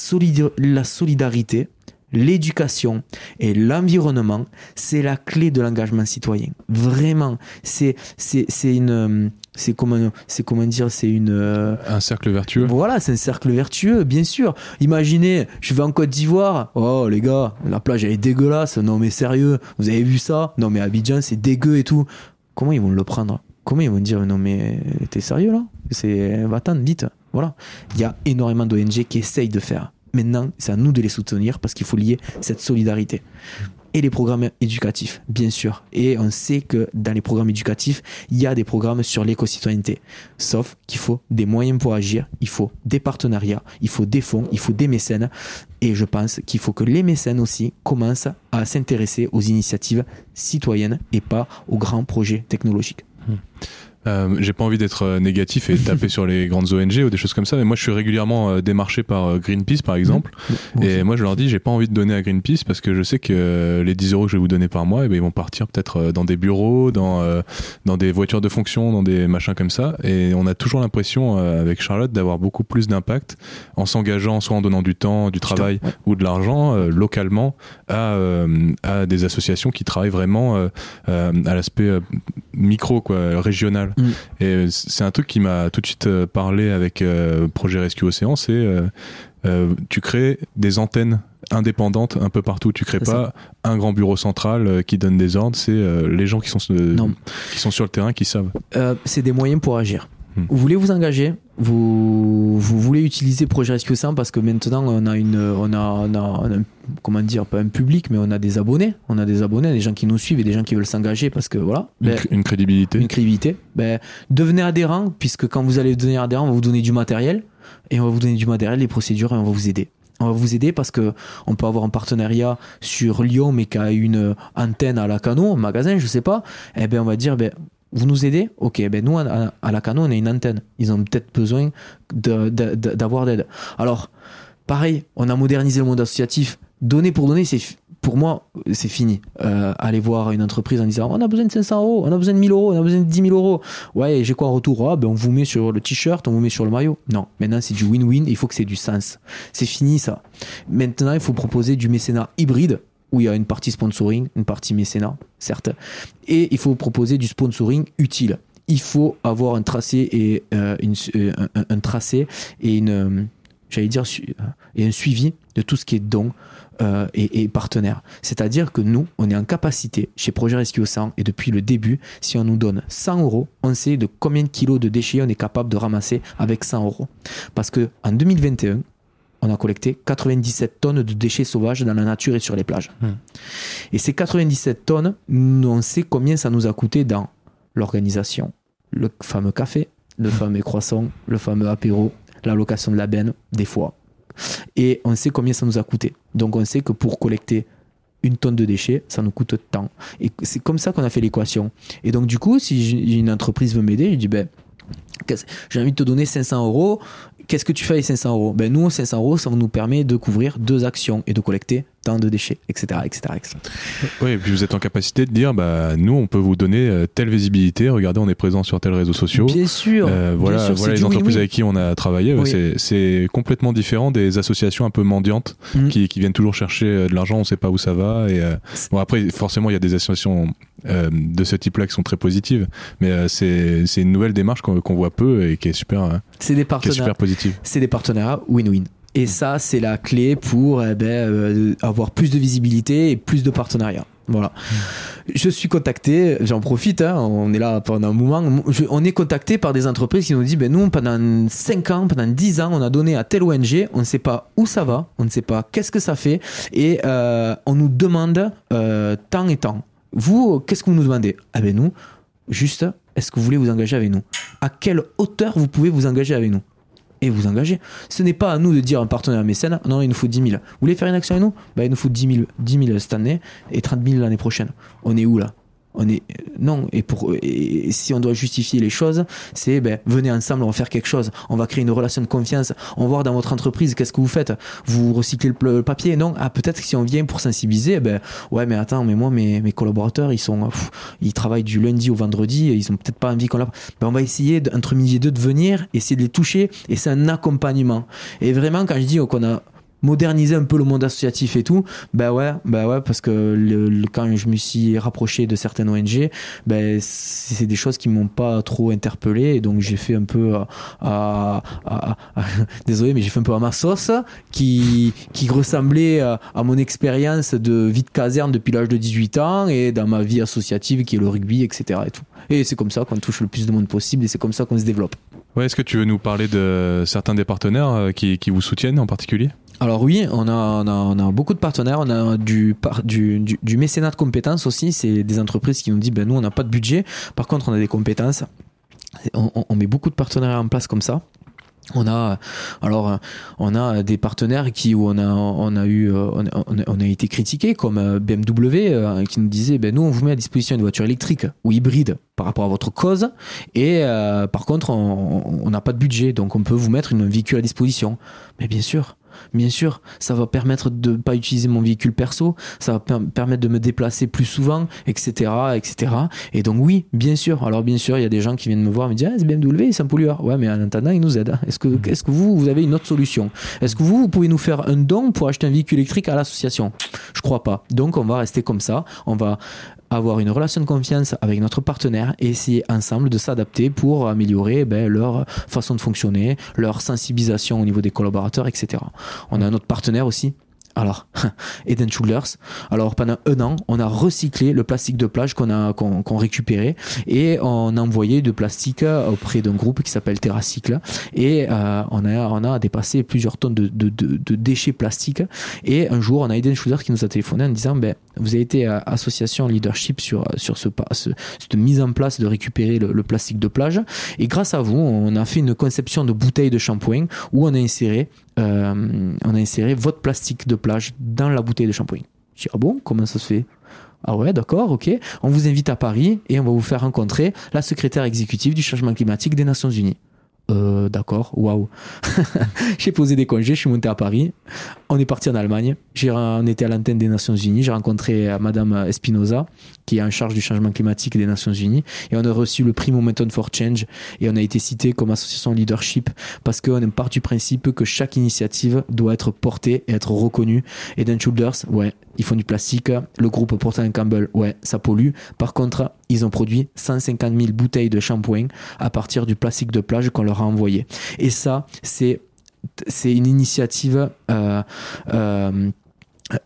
la solidarité, l'éducation et l'environnement, c'est la clé de l'engagement citoyen. Vraiment, c'est c'est c'est une c'est comment c'est comment dire, c'est une euh, Un cercle vertueux. voilà, c'est un cercle vertueux, bien sûr. Imaginez, je vais en Côte d'Ivoire. Oh, les gars, la plage, elle est dégueulasse. Non, mais sérieux, vous avez vu ça? Non, mais Abidjan, c'est dégueu et tout. Comment ils vont le prendre? Comment ils vont dire, non, mais t'es sérieux là? C'est, va-t'en, vite. Voilà. Il y a énormément d'ONG qui essayent de faire. Maintenant, c'est à nous de les soutenir parce qu'il faut lier cette solidarité. Et les programmes éducatifs, bien sûr. Et on sait que dans les programmes éducatifs, il y a des programmes sur l'éco-citoyenneté. Sauf qu'il faut des moyens pour agir, il faut des partenariats, il faut des fonds, il faut des mécènes. Et je pense qu'il faut que les mécènes aussi commencent à s'intéresser aux initiatives citoyennes et pas aux grands projets technologiques. Euh, j'ai pas envie d'être euh, négatif et taper sur les grandes ONG ou des choses comme ça, mais moi je suis régulièrement euh, démarché par euh, Greenpeace par exemple. Bon, Et moi je leur dis j'ai pas envie de donner à Greenpeace parce que je sais que les 10 euros que je vais vous donner par mois, eh ben, ils vont partir peut-être dans des bureaux, dans, euh, dans des voitures de fonction, dans des machins comme ça. Et on a toujours l'impression euh, avec Charlotte d'avoir beaucoup plus d'impact en s'engageant soit en donnant du temps, du travail ouais. ou de l'argent euh, localement à, euh, à des associations qui travaillent vraiment à l'aspect micro, quoi, régional. Mm. Et euh, c'est un truc qui m'a tout de suite euh, parlé avec euh, Projet Rescue Océan, c'est euh, tu crées des antennes indépendantes un peu partout. Tu crées pas un grand bureau central qui donne des ordres, c'est les gens qui sont, Non. qui sont sur le terrain qui savent. C'est des moyens pour agir. Hmm. Vous voulez vous engager, vous, vous voulez utiliser Projet Rescue 100 parce que maintenant on a une, on a, on a, on a un- comment dire, pas un public, mais on a des abonnés, on a des abonnés, des gens qui nous suivent et des gens qui veulent s'engager parce que voilà, Une, ben, une crédibilité. une crédibilité. Ben, devenez adhérent puisque quand vous allez devenir adhérent, on va vous donner du matériel et on va vous donner du matériel, les procédures et on va vous aider. On va vous aider parce que on peut avoir un partenariat sur Lyon mais qui a une antenne à la Cano, un magasin, je sais pas. Eh ben on va dire ben vous nous aidez Ok, ben nous à, la Cano on a une antenne. Ils ont peut-être besoin d'avoir d'aide. Alors pareil, on a modernisé le monde associatif. Donner pour donner, c'est pour moi c'est fini. Euh, aller voir une entreprise en disant on a besoin de 500 euros, on a besoin de 1000 euros, on a besoin de 10 000 euros. Ouais, j'ai quoi en retour? Ah, ben on vous met sur le t-shirt, on vous met sur le maillot. Non, maintenant c'est du win-win. Il faut que c'est du sens. C'est fini ça. Maintenant, il faut proposer du mécénat hybride où il y a une partie sponsoring, une partie mécénat, certes, et il faut proposer du sponsoring utile. Il faut avoir un tracé et euh, euh, un, tracé euh, et un suivi de tout ce qui est don et, et partenaire. C'est-à-dire que nous, on est en capacité chez Projet Rescue 100 et depuis le début, si on nous donne 100 euros, on sait de combien de kilos de déchets on est capable de ramasser avec 100 euros. Parce que en 2021, on a collecté 97 tonnes de déchets sauvages dans la nature et sur les plages. Hmm. Et ces 97 tonnes, on sait combien ça nous a coûté dans l'organisation, le fameux café, le fameux croissant, le fameux apéro, la location de la benne, des fois. Et on sait combien ça nous a coûté. Donc on sait que pour collecter une tonne de déchets, ça nous coûte tant. Et c'est comme ça qu'on a fait l'équation. Et donc du coup, si une entreprise veut m'aider, je dis, ben, j'ai envie de te donner 500 euros. Qu'est-ce que tu fais avec 500 euros? Ben nous, 500 euros, ça nous permet de couvrir deux actions et de collecter tant de déchets, etc., etc., etc. Oui, et puis vous êtes en capacité de dire, bah, nous, on peut vous donner euh, telle visibilité. Regardez, on est présent sur tel réseau social. Bien sûr. Euh, bien voilà, sûr, voilà c'est les entreprises avec qui on a travaillé. Oui. c'est- complètement différent des associations un peu mendiantes Mhm. qui, qui viennent toujours chercher euh, de l'argent, on sait pas où ça va. Et euh, bon, après, forcément, il y a des associations euh, de ce type-là qui sont très positives, mais c'est une nouvelle démarche qu'on voit peu et qui est super, euh, C'est des qui est partenaires. super positive. c'est des partenariats win-win. Et ça, c'est la clé pour eh ben, euh, avoir plus de visibilité et plus de partenariats. Voilà. Je suis contacté, j'en profite, hein, on est là pendant un moment. On est contacté par des entreprises qui nous disent ben, nous, pendant 5 ans, pendant 10 ans, on a donné à telle ONG, on ne sait pas où ça va, on ne sait pas qu'est-ce que ça fait, et euh, on nous demande euh, tant et tant. Vous, qu'est-ce que vous nous demandez? Ah ben nous, juste, est-ce que vous voulez vous engager avec nous? À quelle hauteur vous pouvez vous engager avec nous? Et vous engager. Ce n'est pas à nous de dire un partenaire mécène, non, il nous faut 10 000. Vous voulez faire une action avec nous? Bah, Il nous faut 10 000, 10 000 cette année et 30 000 l'année prochaine. On est où là? On est non et pour et si on doit justifier les choses c'est ben venez ensemble on va faire quelque chose. On va créer une relation de confiance. On va voir dans votre entreprise qu'est-ce que vous faites. Vous recyclez le, papier non? Ah peut-être que si on vient pour sensibiliser ben ouais mais attends mais moi mes, mes collaborateurs ils sont ils travaillent du lundi au vendredi et ils ont peut-être pas envie qu'on la ben on va essayer entre midi deux de venir essayer de les toucher et c'est un accompagnement. Et vraiment quand je dis qu'on a moderniser un peu le monde associatif et tout bah ouais bah ouais parce que le, le- quand je me suis rapproché de certaines ONG ben c'est des choses qui m'ont pas trop interpellé et donc j'ai fait un peu à, à- à- à- désolé mais j'ai fait un peu à ma sauce qui qui ressemblait à, à mon expérience de vie de caserne depuis l'âge de 18 ans et dans ma vie associative qui est le rugby etc et tout. Et c'est comme ça qu'on touche le plus de monde possible et c'est comme ça qu'on se développe. Ouais, Est-ce que tu veux nous parler de certains des partenaires euh, qui, qui vous soutiennent en particulier? Alors oui, on a, on, a, beaucoup de partenaires. On a du, du, du, mécénat de compétences aussi. C'est des entreprises qui nous disent, ben nous, on n'a pas de budget. Par contre, on a des compétences. On, met beaucoup de partenariats en place comme ça. On a alors on a des partenaires qui où on a on a eu a, on a été critiqué comme BMW qui nous disait ben nous on vous met à disposition une voiture électrique ou hybride par rapport à votre cause et par contre on n'a pas de budget donc on peut vous mettre une véhicule à disposition mais bien sûr Bien sûr, ça va permettre de ne pas utiliser mon véhicule perso, ça va permettre de me déplacer plus souvent, etc., etc. Et donc oui, bien sûr. Alors bien sûr, il y a des gens qui viennent me voir et me disent ah, c'est BMW, c'est un pollueur. Ouais, mais en attendant, il nous aide. Est-ce que, est-ce que vous, vous avez une autre solution? Est-ce que vous, vous pouvez nous faire un don pour acheter un véhicule électrique à l'association? Je crois pas. Donc on va rester comme ça. On va avoir une relation de confiance avec notre partenaire et essayer ensemble de s'adapter pour améliorer ben, leur façon de fonctionner, leur sensibilisation au niveau des collaborateurs, etc. On a un autre partenaire aussi alors, Eden Shoulders. Alors, pendant un an, on a recyclé le plastique de plage qu'on a qu'on récupéré et on a envoyé de plastique auprès d'un groupe qui s'appelle TerraCycle et euh, on a on a dépassé plusieurs tonnes de, de, de, déchets plastiques. Et un jour, on a Eden Shoulders qui nous a téléphoné en disant ben vous avez été association leadership sur sur ce, ce cette mise en place de récupérer le, le plastique de plage et grâce à vous, on a fait une conception de bouteille de shampoing où on a inséré euh, on a inséré votre plastique de plage dans la bouteille de shampoing. Je dis, ah bon, comment ça se fait? Ah ouais, d'accord, ok. On vous invite à Paris et on va vous faire rencontrer la secrétaire exécutive du changement climatique des Nations Unies. Euh, d'accord, waouh. j'ai posé des congés, je suis monté à Paris. On est parti en Allemagne. on était à l'antenne des Nations Unies. J'ai rencontré euh, Madame Espinoza, qui est en charge du changement climatique des Nations Unies. Et on a reçu le prix Momentum for Change. Et on a été cité comme association leadership parce qu'on part du principe que chaque initiative doit être portée et être reconnue. Et Dan Shoulders, ouais, ils font du plastique. Le groupe Portland Campbell, ouais, ça pollue. Par contre, ils ont produit 150 000 bouteilles de shampoing à partir du plastique de plage qu'on leur envoyé. Et ça, c'est c'est une initiative euh, euh,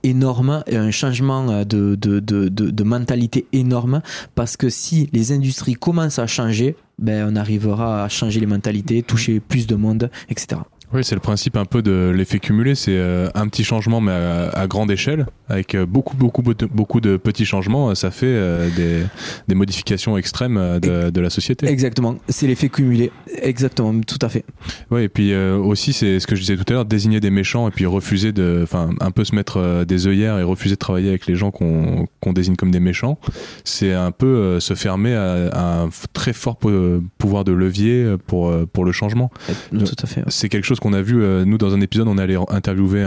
énorme et un changement de, de, mentalité énorme parce que si les industries commencent à changer, ben on arrivera à changer les mentalités, toucher plus de monde, etc. Oui, c'est le principe un peu de l'effet cumulé. C'est euh, un petit changement, mais à, grande échelle, avec euh, beaucoup, beaucoup, beaucoup de petits changements. Ça fait euh, des, des, modifications extrêmes de, de, la société. Exactement. C'est l'effet cumulé. Exactement, tout à fait. Oui, et puis aussi, c'est ce que je disais tout à l'heure, désigner des méchants et puis refuser de, enfin, un peu se mettre des œillères et refuser de travailler avec les gens qu'on désigne comme des méchants. C'est un peu se fermer à, à, un très fort pouvoir de levier pour pour le changement. Tout à fait. C'est quelque chose qu'on a vu, euh, nous, dans un épisode, on allait interviewer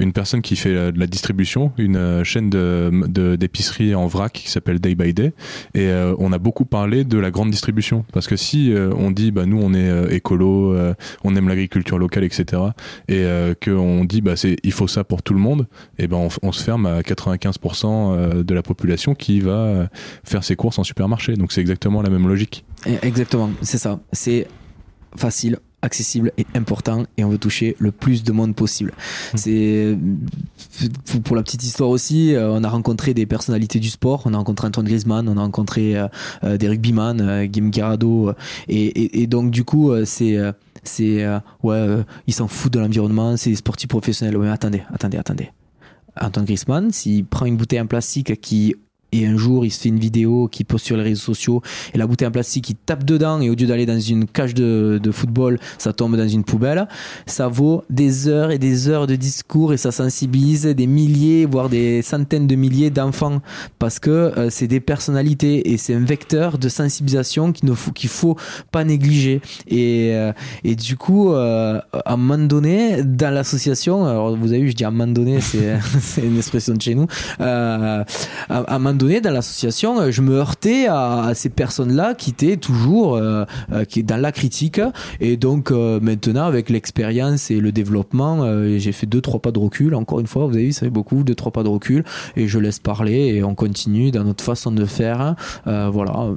une personne qui fait euh, de la distribution, une euh, chaîne de, d'épicerie en vrac qui s'appelle Day by Day. Et on a beaucoup parlé de la grande distribution. Parce que si on dit, bah, nous, on est écolo, on aime l'agriculture locale, etc., et qu'on dit, bah, il faut ça pour tout le monde, et ben, on, se ferme à 95% de la population qui va faire ses courses en supermarché. Donc c'est exactement la même logique. Exactement, c'est ça. C'est facile, accessible et important et on veut toucher le plus de monde possible. Mmh. C'est pour la petite histoire aussi, euh, on a rencontré des personnalités du sport, on a rencontré Antoine Griezmann, on a rencontré euh, euh, des rugbyman, euh, Guillaume Guerrado et, et, et, donc du coup c'est c'est ouais ils s'en foutent de l'environnement, c'est des sportifs professionnels. mais attendez, attendez, attendez. Antoine Griezmann, s'il prend une bouteille en plastique qui et un jour il se fait une vidéo qui poste sur les réseaux sociaux. Et la bouteille en plastique il tape dedans. Et au lieu d'aller dans une cage de, de, football ça tombe dans une poubelle. Ça vaut des heures et des heures de discours. Et ça sensibilise des milliers voire des centaines de milliers d'enfants. Parce que euh, c'est des personnalités. Et c'est un vecteur de sensibilisation qu'il ne faut qu'il faut pas négliger. Et, euh, et du coup euh, à un moment donné dans l'association alors vous avez vu je dis à un moment donné c'est une expression de chez nous à, à un moment dans l'association, euh, je me heurtais à, ces personnes-là qui étaient toujours euh, euh, qui, dans la critique. Et donc maintenant, avec l'expérience et le développement, j'ai fait deux trois pas de recul. Encore une fois, vous avez vu, ça fait beaucoup, deux trois pas de recul. Et je laisse parler et on continue dans notre façon de faire. voilà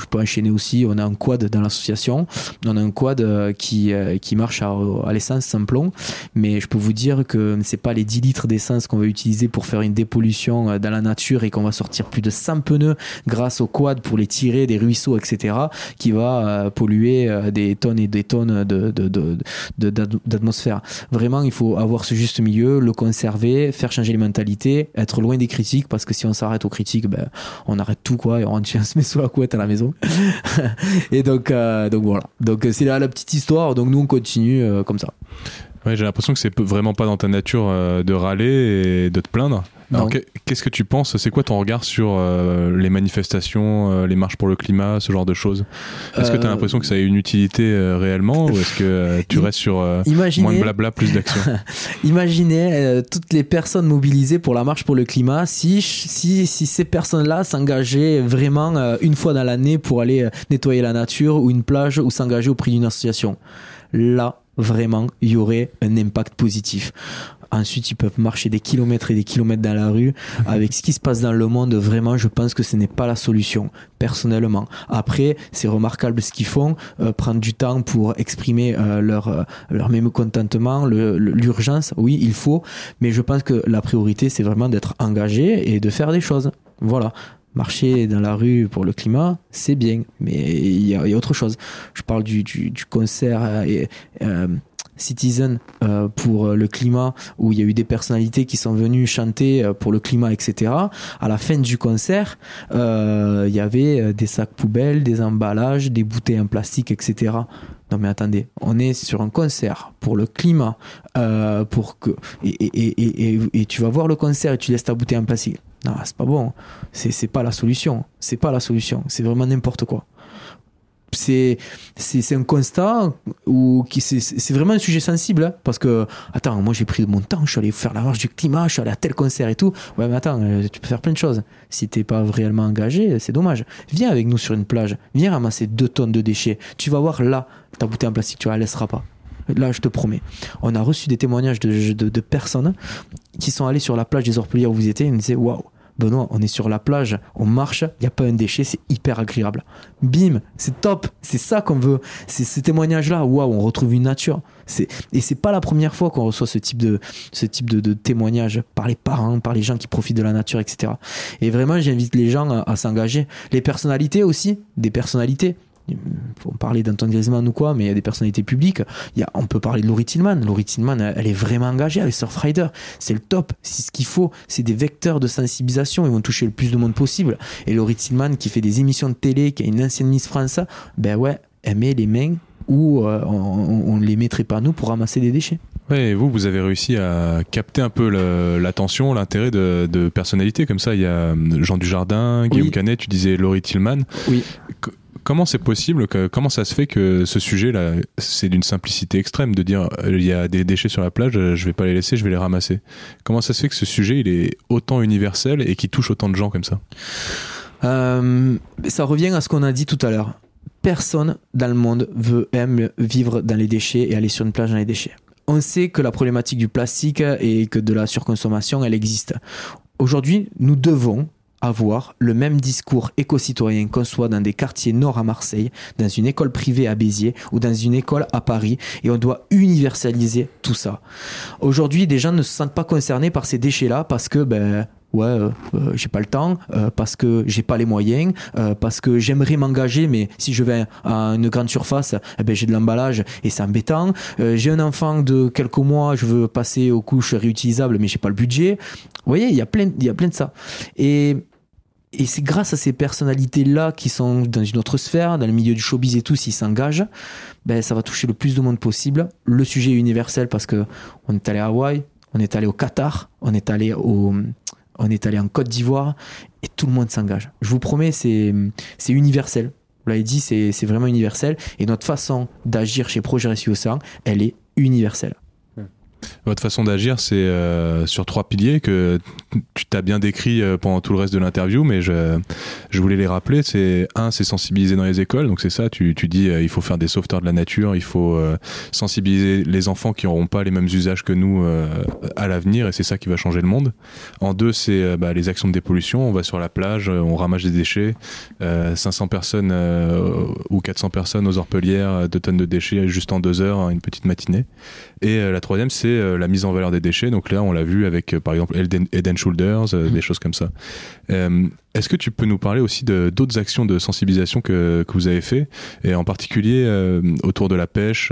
je peux enchaîner aussi. On a un quad dans l'association. On a un quad euh, qui, euh, qui marche à, l'essence sans plomb. Mais je peux vous dire que c'est pas les 10 litres d'essence qu'on va utiliser pour faire une dépollution euh, dans la nature et qu'on va sortir plus de 100 pneus grâce au quad pour les tirer des ruisseaux, etc., qui va polluer des tonnes et des tonnes de, d'atmosphère. Vraiment, il faut avoir ce juste milieu, le conserver, faire changer les mentalités, être loin des critiques parce que si on s'arrête aux critiques, ben, on arrête tout quoi et on se met sous la couette à la maison. et donc, donc voilà. Donc c'est là la petite histoire. Donc nous on continue comme ça. Ouais, j'ai l'impression que c'est vraiment pas dans ta nature de râler et de te plaindre. Qu'est-ce que tu penses? C'est quoi ton regard sur euh, les manifestations, euh, les marches pour le climat, ce genre de choses? Est-ce que tu as euh, l'impression que ça a une utilité réellement ou est-ce que tu restes sur moins de blabla, plus d'action? Imaginez toutes les personnes mobilisées pour la marche pour le climat si, si, si ces personnes-là s'engageaient vraiment une fois dans l'année pour aller nettoyer la nature ou une plage ou s'engager auprès d'une association? Là, vraiment, il y aurait un impact positif. Ensuite, ils peuvent marcher des kilomètres et des kilomètres dans la rue. Avec ce qui se passe dans le monde, vraiment, je pense que ce n'est pas la solution, personnellement. Après, c'est remarquable ce qu'ils font, euh, prendre du temps pour exprimer euh, leur, euh, leur mécontentement, l'urgence, oui, il faut. Mais je pense que la priorité, c'est vraiment d'être engagé et de faire des choses. Voilà marcher dans la rue pour le climat, c'est bien, mais il y, a autre chose. Je parle du, concert et, Citizen euh, pour le climat, où il y a eu des personnalités qui sont venues chanter euh, pour le climat, etc. À la fin du concert, euh, il y avait des sacs poubelles, des emballages, des bouteilles en plastique, etc. Non mais attendez, on est sur un concert pour le climat, pour que et, et, et, et, tu vas voir le concert et tu laisses ta bouteille en plastique. Non, c'est pas bon. C'est pas la solution. C'est pas la solution. C'est vraiment n'importe quoi. C'est un constat ou qui c'est vraiment un sujet sensible hein, parce que attends moi j'ai pris mon temps je suis allé faire la marche du climat je suis allé à tel concert et tout. Ouais mais attends euh, tu peux faire plein de choses. Si t'es pas réellement engagé c'est dommage. Viens avec nous sur une plage. Viens ramasser deux tonnes de déchets. Tu vas voir là ta bouteille en plastique tu la laisseras pas là je te promets on a reçu des témoignages de, de, personnes qui sont allées sur la plage des Orpelières où vous étiez et nous disaient waouh Benoît, on est sur la plage, on marche, il n'y a pas un déchet, c'est hyper agréable. Bim, c'est top, c'est ça qu'on veut. C'est ces témoignages-là, waouh, on retrouve une nature. Et c'est pas la première fois qu'on reçoit ce type de, ce type de, témoignages par les parents, par les gens qui profitent de la nature, etc. Et vraiment, j'invite les gens à s'engager. Les personnalités aussi, des personnalités faut parler d'Antoine Griezmann ou quoi, mais il y a des personnalités publiques. Il y a, on peut parler de Laurie Tillman. Laurie Tillman, elle est vraiment engagée avec Surfrider. C'est le top. C'est ce qu'il faut. C'est des vecteurs de sensibilisation. Ils vont toucher le plus de monde possible. Et Laurie Tillman, qui fait des émissions de télé, qui a une ancienne Miss France, ben ouais, elle met les mains où euh, on, ne les mettrait pas nous pour ramasser des déchets. Ouais, et vous, vous avez réussi à capter un peu l'attention, l'intérêt de, de, personnalités comme ça. Il y a Jean Dujardin, Guillaume Canet, tu disais Laurie Tillman. Oui comment c'est possible Comment ça se fait que ce sujet-là, c'est d'une simplicité extrême de dire euh, il y a des déchets sur la plage, euh, je vais pas les laisser, je vais les ramasser. Comment ça se fait que ce sujet, il est autant universel et qui touche autant de gens comme ça? Euh, Ça revient à ce qu'on a dit tout à l'heure. Personne dans le monde veut aime vivre dans les déchets et aller sur une plage dans les déchets. On sait que la problématique du plastique et que de la surconsommation, elle existe. Aujourd'hui, nous devons avoir le même discours éco-citoyen qu'on soit dans des quartiers nord à Marseille, dans une école privée à Béziers ou dans une école à Paris et on doit universaliser tout ça. Aujourd'hui, des gens ne se sentent pas concernés par ces déchets-là parce que ben ouais euh, euh, j'ai pas le temps euh, parce que j'ai pas les moyens parce que j'aimerais m'engager mais si je vais à une grande surface eh ben j'ai de l'emballage et c'est embêtant. J'ai un enfant de quelques mois je veux passer aux couches réutilisables mais j'ai pas le budget. Vous voyez il y a plein il y a plein de ça. Et et c'est grâce à ces personnalités-là qui sont dans une autre sphère, dans le milieu du showbiz et tout, s'ils s'engagent, ben, ça va toucher le plus de monde possible. Le sujet est universel parce que on est allé à Hawaï, on est allé au Qatar, on est allé au, on est allé en Côte d'Ivoire et tout le monde s'engage. Je vous promets, c'est, universel. Vous l'avez dit, c'est, vraiment universel. Et notre façon d'agir chez Projet Récit Océan, elle est universelle. Votre façon d'agir, c'est euh, sur trois piliers que tu t'as bien décrit euh, pendant tout le reste de l'interview, mais je, je voulais les rappeler. C'est un, c'est sensibiliser dans les écoles. Donc c'est ça, tu, tu dis euh, il faut faire des sauveteurs de la nature, il faut sensibiliser les enfants qui n'auront pas les mêmes usages que nous à l'avenir, et c'est ça qui va changer le monde. En deux, c'est bah, les actions de dépollution. On va sur la plage, on ramasse des déchets, 500 personnes ou 400 personnes aux orpelières, deux tonnes de déchets juste en deux heures, une petite matinée. Et la troisième, c'est euh, la mise en valeur des déchets. Donc là, on l'a vu avec, euh, par exemple, Eden, Shoulders, euh, des choses comme ça. Est-ce que tu peux nous parler aussi d'autres actions de sensibilisation que, que, vous avez fait? Et en particulier autour de la pêche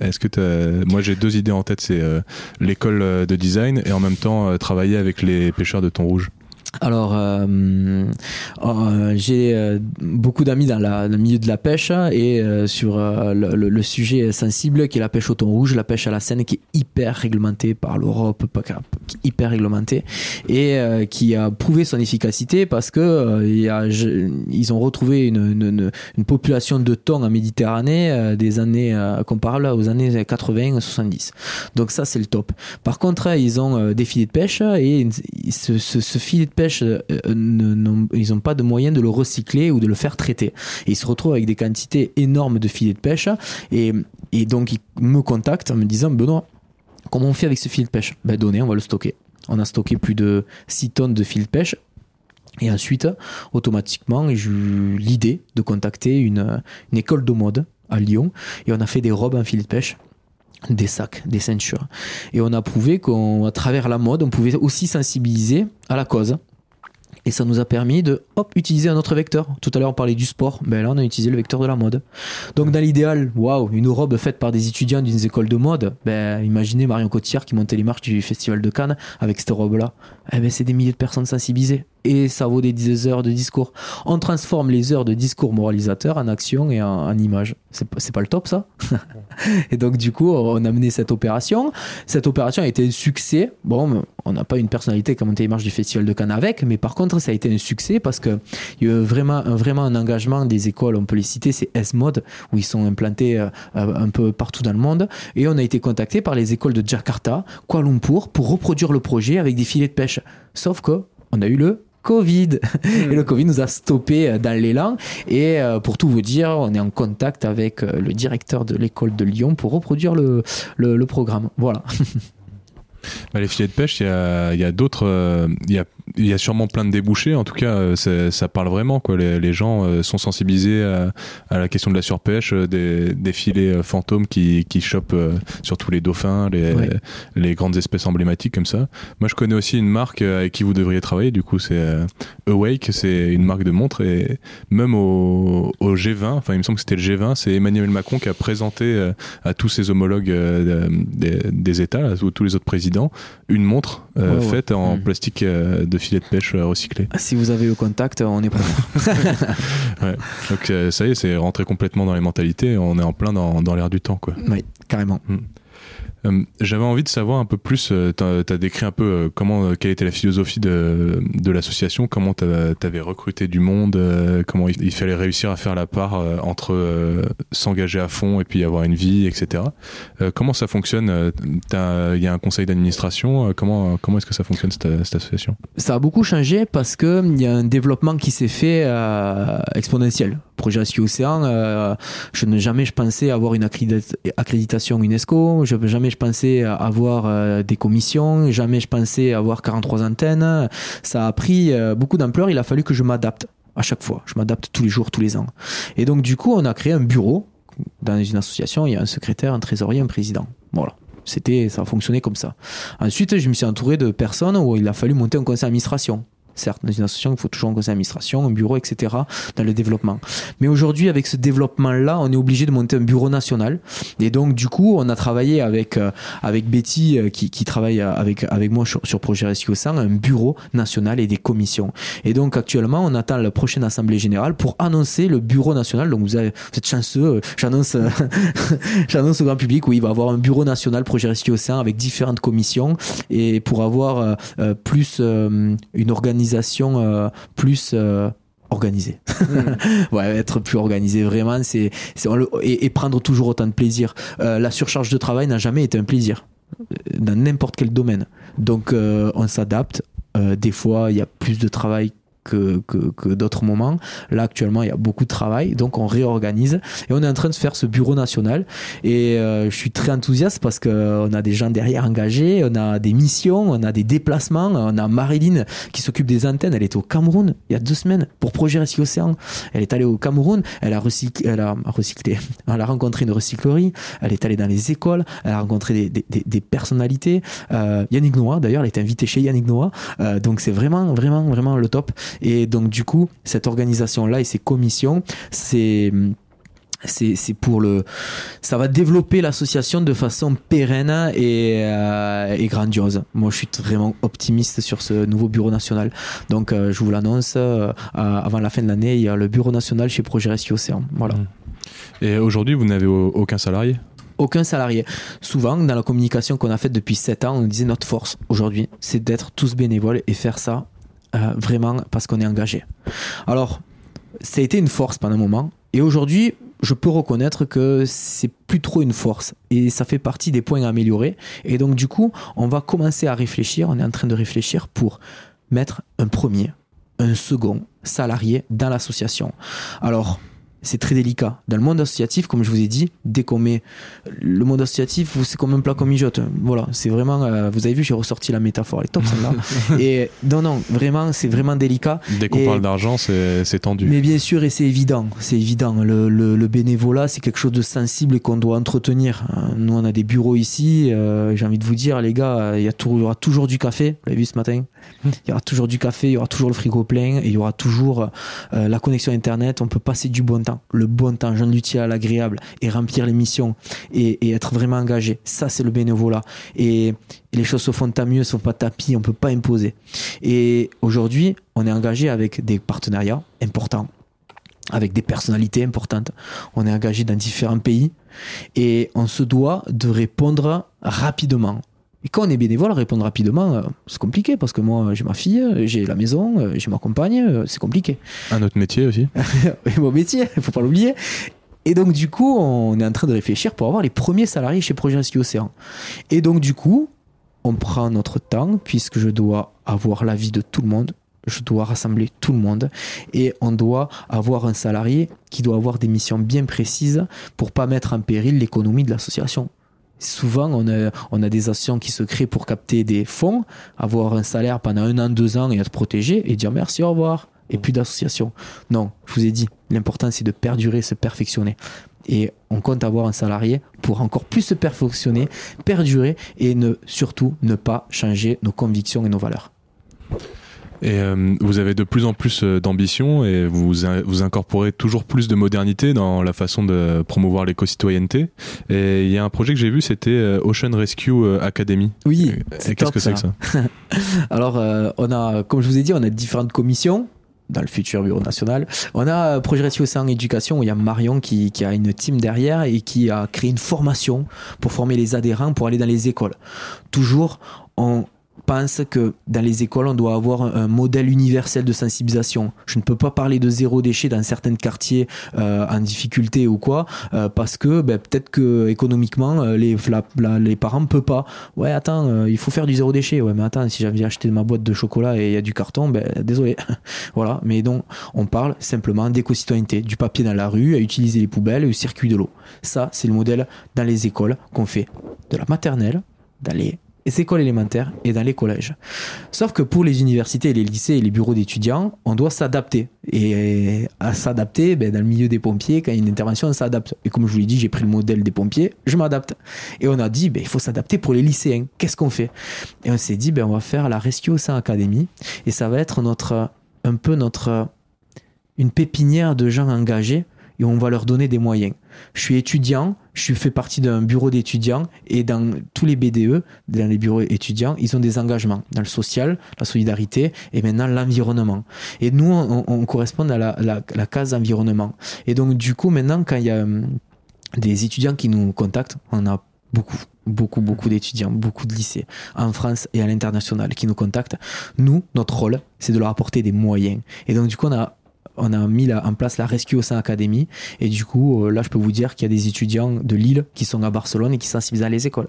Est-ce que moi j'ai deux idées en tête, c'est l'école de design et en même temps travailler avec les pêcheurs de thon rouge. Alors, euh, euh, j'ai euh, beaucoup d'amis dans, le milieu de la pêche et sur le, sujet sensible qui est la pêche au thon rouge, la pêche à la Seine qui est hyper réglementée par l'Europe, hyper réglementée et qui a prouvé son efficacité parce que ils ont retrouvé une, population de thon en Méditerranée des années comparables aux années 80-70. Donc ça, c'est le top. Par contre, ils ont des filets de pêche et ce, ce, ce filet de pêche, euh, ils n'ont pas de moyen de le recycler ou de le faire traiter. Ils se retrouvent avec des quantités énormes de filets de pêche. Et, et donc, ils me contactent en me disant Benoît, comment on fait avec ce filet de pêche? Ben, donnez, on va le stocker. On a stocké plus de 6 tonnes de filets de pêche. Et ensuite, automatiquement, j'ai eu l'idée de contacter une, une école de mode à Lyon. Et on a fait des robes en filet de pêche des sacs, des ceintures. Et on a prouvé qu'à travers la mode, on pouvait aussi sensibiliser à la cause. Et ça nous a permis de hop, utiliser un autre vecteur. Tout à l'heure, on parlait du sport. Ben là, on a utilisé le vecteur de la mode. Donc, dans l'idéal, waouh, une robe faite par des étudiants d'une école de mode. Ben, imaginez Marion Cotillard qui montait les marches du Festival de Cannes avec cette robe-là. Eh ben, c'est des milliers de personnes sensibilisées et ça vaut des heures de discours. On transforme les heures de discours moralisateur en action et en, image. C'est pas le top ça Et donc du coup, on a mené cette opération. Cette opération a été un succès. Bon, on n'a pas une personnalité les marches du Festival de Cannes avec, mais par contre, ça a été un succès parce que il y a eu vraiment, vraiment un engagement des écoles, on peut les citer, c'est S-Mode, où ils sont implantés euh, un peu partout dans le monde. Et on a été contacté par les écoles de Jakarta, Kuala Lumpur, pour reproduire le projet avec des filets de pêche. Sauf que on a eu le Covid. Et le Covid nous a stoppé euh, dans l'élan. Et euh, pour tout vous dire, on est en contact avec euh, le directeur de l'école de Lyon pour reproduire le, le, le programme. Voilà. Bah, les filets de pêche, il y a, y a d'autres. Il y a il y a sûrement plein de débouchés. En tout cas, euh, ça parle vraiment. Quoi. Les, gens euh, sont sensibilisés à, la question de la surpêche, euh, des, filets fantômes qui, qui chopent surtout les dauphins, les, les grandes espèces emblématiques comme ça. Moi, je connais aussi une marque avec qui vous devriez travailler. Du coup, c'est Awake. C'est une marque de montres. Et même au, G20, enfin, il me semble que c'était le G20, c'est Emmanuel Macron qui a présenté à tous ses homologues des, États, à tous les autres présidents, une montre faite en mmh. plastique de filet de pêche euh, recyclé. Si vous avez le contact, on est prêt. ouais. Donc euh, ça y est, c'est rentré complètement dans les mentalités. On est en plein dans, dans l'air du temps, quoi. Oui, carrément. Mm. Euh, j'avais envie de savoir un peu plus, euh, tu as, décrit un peu euh, comment, quelle était la philosophie de, de l'association, comment tu avais recruté du monde, comment il, fallait réussir à faire la part entre s'engager à fond et puis avoir une vie, etc. comment ça fonctionne Il y a un conseil d'administration, comment, comment est-ce que ça fonctionne cette, cette, association? Ça a beaucoup changé parce qu'il y a un développement qui s'est fait exponentiel. Projet Rescue Océan, je n'ai jamais je pensais avoir une accréditation UNESCO, je jamais je pensais avoir euh, des commissions, jamais je pensais avoir 43 antennes. Ça a pris euh, beaucoup d'ampleur, il a fallu que je m'adapte à chaque fois. Je m'adapte tous les jours, tous les ans. Et donc du coup, on a créé un bureau dans une association, il y a un secrétaire, un trésorier, un président. Voilà. C'était, ça a fonctionné comme ça. Ensuite, je me suis entouré de personnes où il a fallu monter un conseil d'administration certes, dans une association, il faut toujours un conseil d'administration, un bureau, etc., dans le développement. Mais aujourd'hui, avec ce développement-là, on est obligé de monter un bureau national. Et donc, du coup, on a travaillé avec, euh, avec Betty, euh, qui, travaille avec, avec moi sur, sur Projet Rescue 100, un bureau national et des commissions. Et donc, actuellement, on attend la prochaine Assemblée Générale pour annoncer le bureau national. Donc, vous, êtes chanceux, euh, j'annonce, j'annonce au grand public où il va avoir un bureau national Projet Rescue 100 avec différentes commissions et pour avoir plus une organisation euh, plus euh, organisée. Hmm. ouais, être plus organisé vraiment, c'est et, et, prendre toujours autant de plaisir. Euh, la surcharge de travail n'a jamais été un plaisir dans n'importe quel domaine. Donc on s'adapte. des fois, il y a plus de travail que, d'autres moments. Là, actuellement, il y a beaucoup de travail, donc on réorganise et on est en train de faire ce bureau national. Et euh, je suis très enthousiaste parce qu'on a des gens derrière engagés, on a des missions, on a des déplacements. On a Marilyn qui s'occupe des antennes. Elle était au Cameroun il y a deux semaines pour Projet Récit Océan. Elle est allée au Cameroun, elle a recyclé, elle a rencontré une recyclerie, elle est allée dans les écoles, elle a rencontré des, personnalités. Euh, Yannick Noah, d'ailleurs, elle est invitée chez Yannick Noah. Euh, donc c'est vraiment, vraiment, vraiment le top. Et donc du coup, cette organisation-là et ces commissions, c'est c'est c'est pour le ça va développer l'association de façon pérenne et, euh, et grandiose. Moi je suis vraiment optimiste sur ce nouveau bureau national. Donc euh, je vous l'annonce euh, avant la fin de l'année il y a le bureau national chez Projet Rescue Océan. Voilà. Mmh. Et aujourd'hui, vous n'avez au- aucun salarié? Aucun salarié. Souvent, dans la communication qu'on a faite depuis 7 ans, on disait notre force aujourd'hui, c'est d'être tous bénévoles et faire ça euh, vraiment parce qu'on est engagé. Alors, ça a été une force pendant un moment. Et aujourd'hui, je peux reconnaître que c'est plus trop une force. Et ça fait partie des points à améliorer. Et donc, du coup, on va commencer à réfléchir. On est en train de réfléchir pour mettre un premier, un second salarié dans l'association. Alors, c'est très délicat. Dans le monde associatif, comme je vous ai dit, dès qu'on met le monde associatif, vous- c'est comme un plat qu'on mijote. Voilà, c'est vraiment. euh, vous avez vu, j'ai ressorti la métaphore, elle est top celle-là. et non, non, vraiment, c'est vraiment délicat. Dès qu'on parle d'argent, c'est c'est tendu. Mais bien sûr, et c'est évident, c'est évident. Le, le, le bénévolat, c'est quelque chose de sensible et qu'on doit entretenir. Euh, Nous, on a des bureaux ici. euh, J'ai envie de vous dire, les gars, il y, a tou- il y aura toujours du café. Vous l'avez vu ce matin Il y aura toujours du café, il y aura toujours le frigo plein, et il y aura toujours euh, la connexion Internet. On peut passer du bon temps, le bon temps, joindre l'utile à l'agréable, et remplir les missions, et, être vraiment engagé. Ça, c'est le bénévolat. Et, les choses se font à mieux, se font pas tapis, on peut pas imposer. Et aujourd'hui, on est engagé avec des partenariats importants avec des personnalités importantes. On est engagé dans différents pays et on se doit de répondre rapidement. Et quand on est bénévole, répondre rapidement, euh, c'est compliqué parce que moi, j'ai ma fille, j'ai la maison, euh, j'ai ma compagne, euh, c'est compliqué. Un autre métier aussi mon métier, il faut pas l'oublier. Et donc, du coup, on est en train de réfléchir pour avoir les premiers salariés chez Projet Rescue Océan. Et donc, du coup, on prend notre temps puisque je dois avoir l'avis de tout le monde. Je dois rassembler tout le monde et on doit avoir un salarié qui doit avoir des missions bien précises pour pas mettre en péril l'économie de l'association. Souvent, on a, des actions qui se créent pour capter des fonds, avoir un salaire pendant un an, deux ans et être protégé et dire merci, au revoir et plus d'association. Non, je vous ai dit, l'important c'est de perdurer, se perfectionner. Et on compte avoir un salarié pour encore plus se perfectionner, perdurer et ne, surtout ne pas changer nos convictions et nos valeurs. Et euh, vous avez de plus en plus euh, d'ambition et vous, vous incorporez toujours plus de modernité dans la façon de promouvoir l'éco-citoyenneté. Et il y a un projet que j'ai vu, c'était euh, Ocean Rescue Academy. Oui, Et qu'est-ce que c'est que ça? Alors, euh, on a, comme je vous ai dit, on a différentes commissions dans le futur bureau national. On a Projet Rescue Océan Éducation où il y a Marion qui, qui a une team derrière et qui a créé une formation pour former les adhérents pour aller dans les écoles. Toujours, on pense que dans les écoles, on doit avoir un, modèle universel de sensibilisation. Je ne peux pas parler de zéro déchet dans certains quartiers euh, en difficulté ou quoi, euh, parce que ben, peut-être que économiquement, euh, les, parents ne peuvent pas. Ouais, attends, il faut faire du zéro déchet. Ouais, mais attends, si j'avais acheté ma boîte de chocolat et il y a du carton, ben désolé. voilà. Mais donc, on parle simplement d'éco-citoyenneté, du papier dans la rue, à utiliser les poubelles et le circuit de l'eau. Ça, c'est le modèle dans les écoles qu'on fait de la maternelle, dans les écoles élémentaires et dans les collèges. Sauf que pour les universités, les lycées et les bureaux d'étudiants, on doit s'adapter. Et à s'adapter, ben, dans le milieu des pompiers, quand il y a une intervention, on s'adapte. Et comme je vous l'ai dit, j'ai pris le modèle des pompiers, je m'adapte. Et on a dit, ben, il faut s'adapter pour les lycéens. Qu'est-ce qu'on fait? Et on s'est dit, ben, on va faire la Rescue Océan Academy. Et ça va être notre, un peu notre, une pépinière de gens engagés et on va leur donner des moyens. Je suis étudiant, je fait partie d'un bureau d'étudiants et dans tous les BDE, dans les bureaux étudiants, ils ont des engagements dans le social, la solidarité et maintenant l'environnement. Et nous, on, on correspond à la case environnement. Et donc, du coup, maintenant, quand il y a hum, des étudiants qui nous contactent, on a beaucoup, beaucoup, beaucoup d'étudiants, beaucoup de lycées en France et à l'international qui nous contactent. Nous, notre rôle, c'est de leur apporter des moyens. Et donc, du coup, on a on a mis en place la Rescue au sein Academy et du coup euh, là je peux vous dire qu'il y a des étudiants de Lille qui sont à Barcelone et qui sensibilisent à les écoles.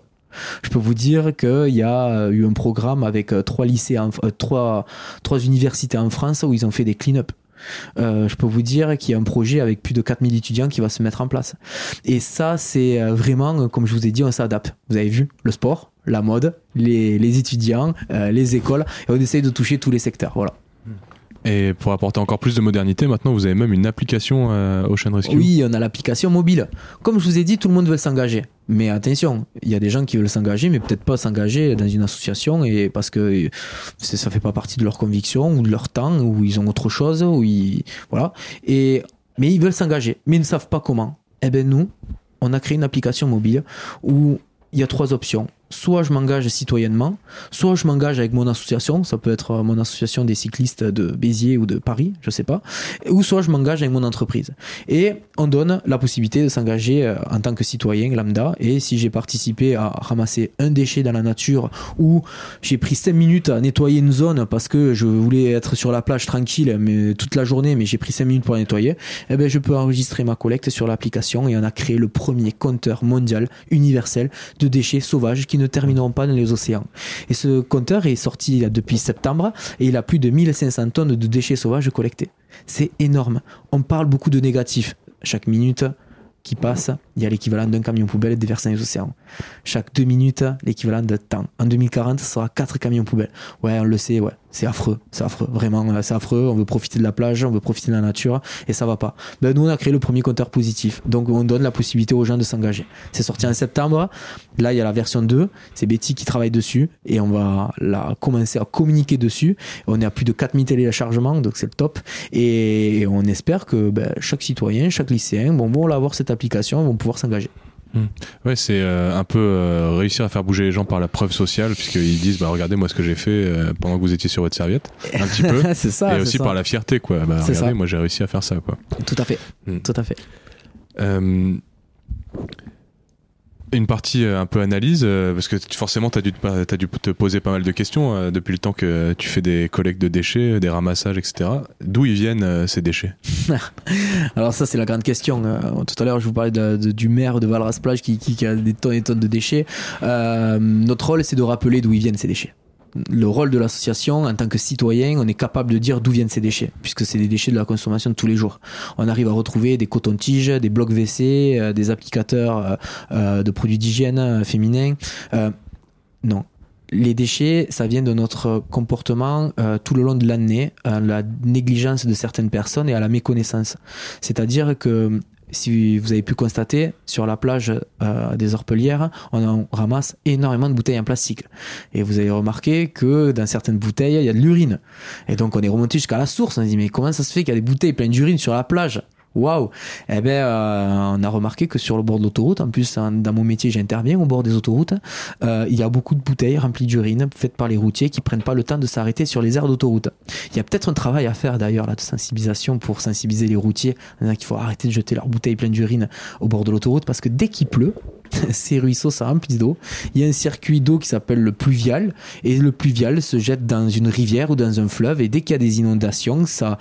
Je peux vous dire qu'il y a euh, eu un programme avec euh, trois lycées, trois, trois universités en France où ils ont fait des clean-up. Je peux vous dire qu'il y a un projet avec plus de 4000 étudiants qui va se mettre en place. Et ça, c'est vraiment, comme je vous ai dit, on s'adapte. Vous avez vu le sport, la mode, les, les étudiants, les écoles, et on essaye de toucher tous les secteurs. Voilà. Et pour apporter encore plus de modernité, maintenant vous avez même une application euh, Ocean Rescue. Oui, on a l'application mobile. Comme je vous ai dit, tout le monde veut s'engager. Mais attention, il y a des gens qui veulent s'engager, mais peut-être pas s'engager dans une association et parce que c'est- ça fait pas partie de leur conviction ou de leur temps ou ils ont autre chose ou voilà. Et mais ils veulent s'engager, mais ils ne savent pas comment. Eh ben nous, on a créé une application mobile où il y a trois options soit je m'engage citoyennement, soit je m'engage avec mon association, ça peut être mon association des cyclistes de Béziers ou de Paris, je sais pas, ou soit je m'engage avec mon entreprise. Et on donne la possibilité de s'engager euh, en tant que citoyen lambda. Et si j'ai participé à ramasser un déchet dans la nature ou j'ai pris 5 minutes à nettoyer une zone parce que je voulais être sur la plage tranquille mais toute la journée, mais j'ai pris 5 minutes pour nettoyer, eh ben je peux enregistrer ma collecte sur l'application et on a créé le premier compteur mondial universel de déchets sauvages qui ne termineront pas dans les océans. Et ce compteur est sorti depuis septembre et il a plus de 1500 tonnes de déchets sauvages collectés. C'est énorme. On parle beaucoup de négatifs. Chaque minute qui passe, il y a l'équivalent d'un camion poubelle déversé dans les océans. Chaque deux minutes, l'équivalent de temps. En 2040, ce sera quatre camions poubelles. Ouais, on le sait, ouais. C'est affreux, c'est affreux, vraiment, euh, c'est affreux. On veut profiter de la plage, on veut profiter de la nature, et ça va pas. Ben, nous, on a créé le premier compteur positif, donc on donne la possibilité aux gens de s'engager. C'est sorti en septembre. Là, il y a la version 2. C'est Betty qui travaille dessus, et on va la commencer à communiquer dessus. On est à plus de 4000 téléchargements, donc c'est le top. Et on espère que ben, chaque citoyen, chaque lycéen, bon, vont avoir cette application, vont pouvoir s'engager. Hmm. Ouais, c'est euh, un peu euh, réussir à faire bouger les gens par la preuve sociale, puisqu'ils disent bah, regardez moi ce que j'ai fait euh, pendant que vous étiez sur votre serviette, un petit peu. c'est ça. Et aussi ça. par la fierté, quoi. Bah, regardez, ça. moi j'ai réussi à faire ça, quoi. Tout à fait. Hmm. Tout à fait. Une partie euh, un peu analyse, euh, parce que forcément, tu as, dû te- t'as dû te poser pas mal de questions euh, depuis le temps que tu fais des collectes de déchets, des ramassages, etc. D'où ils viennent ces déchets? Alors ça c'est la grande question. Tout à l'heure je vous parlais de- du maire de Valras-Plage qui, qui- qui a des tonnes et tonnes de déchets. Notre rôle c'est de rappeler d'où ils viennent ces déchets. Le rôle de l'association en tant que citoyen, on est capable de dire d'où viennent ces déchets, puisque c'est des déchets de la consommation de tous les jours. On arrive à retrouver des cotons-tiges, des blocs WC, euh, des applicateurs euh, euh, de produits d'hygiène féminins. Non, les déchets, ça vient de notre comportement tout le long de l'année, à la négligence de certaines personnes et à la méconnaissance. C'est-à-dire que si vous avez pu constater, sur la plage euh, des Orpelières, on en ramasse énormément de bouteilles en plastique. Et vous avez remarqué que dans certaines bouteilles, il y a de l'urine. Et donc on est remonté jusqu'à la source. On s'est dit, mais comment ça se fait qu'il y a des bouteilles pleines d'urine sur la plage? Waouh Eh ben, euh, on a remarqué que sur le bord de l'autoroute, en plus, en- dans mon métier, j'interviens au bord des autoroutes, euh, il y a beaucoup de bouteilles remplies d'urine faites par les routiers qui prennent pas le temps de s'arrêter sur les aires d'autoroute. Il y a peut-être un travail à faire d'ailleurs là de sensibilisation pour sensibiliser les routiers qu'il faut arrêter de jeter leurs bouteilles pleines d'urine au bord de l'autoroute parce que dès qu'il pleut, ces ruisseaux ça remplit d'eau. Il y a un circuit d'eau qui s'appelle le pluvial et le pluvial se jette dans une rivière ou dans un fleuve et dès qu'il y a des inondations, ça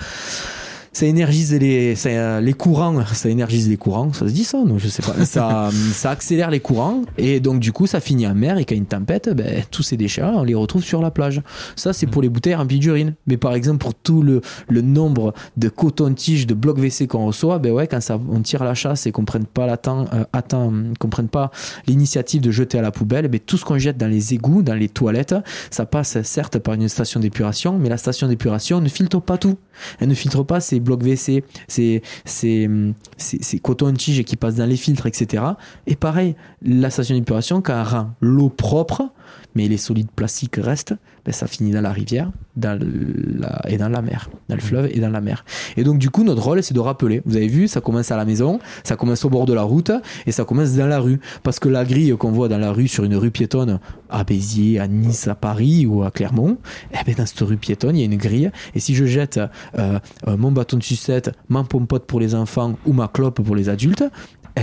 ça énergise les, ça, les courants, ça énergise les courants, ça se dit ça, non, je sais pas. Ça, ça accélère les courants et donc du coup ça finit en mer et quand il y a une tempête, ben, tous ces déchets on les retrouve sur la plage. Ça c'est pour les bouteilles remplies d'urine. Mais par exemple pour tout le, le nombre de coton-tiges, de blocs WC qu'on reçoit, ben ouais, quand ça, on tire la chasse et qu'on prenne pas la temps, euh, attend, qu'on prenne pas l'initiative de jeter à la poubelle, ben, tout ce qu'on jette dans les égouts, dans les toilettes, ça passe certes par une station d'épuration, mais la station d'épuration ne filtre pas tout. Elle ne filtre pas ces blocs WC, ces, ces, ces, ces cotons-tiges qui passent dans les filtres, etc. Et pareil, la station d'épuration, elle rend l'eau propre, mais les solides plastiques restent, ben ça finit dans la rivière dans la, et dans la mer, dans le fleuve et dans la mer. Et donc du coup, notre rôle, c'est de rappeler. Vous avez vu, ça commence à la maison, ça commence au bord de la route et ça commence dans la rue. Parce que la grille qu'on voit dans la rue, sur une rue piétonne, à Béziers, à Nice, à Paris ou à Clermont, eh ben dans cette rue piétonne, il y a une grille. Et si je jette euh, euh, mon bâton de sucette, ma pompote pour les enfants ou ma clope pour les adultes,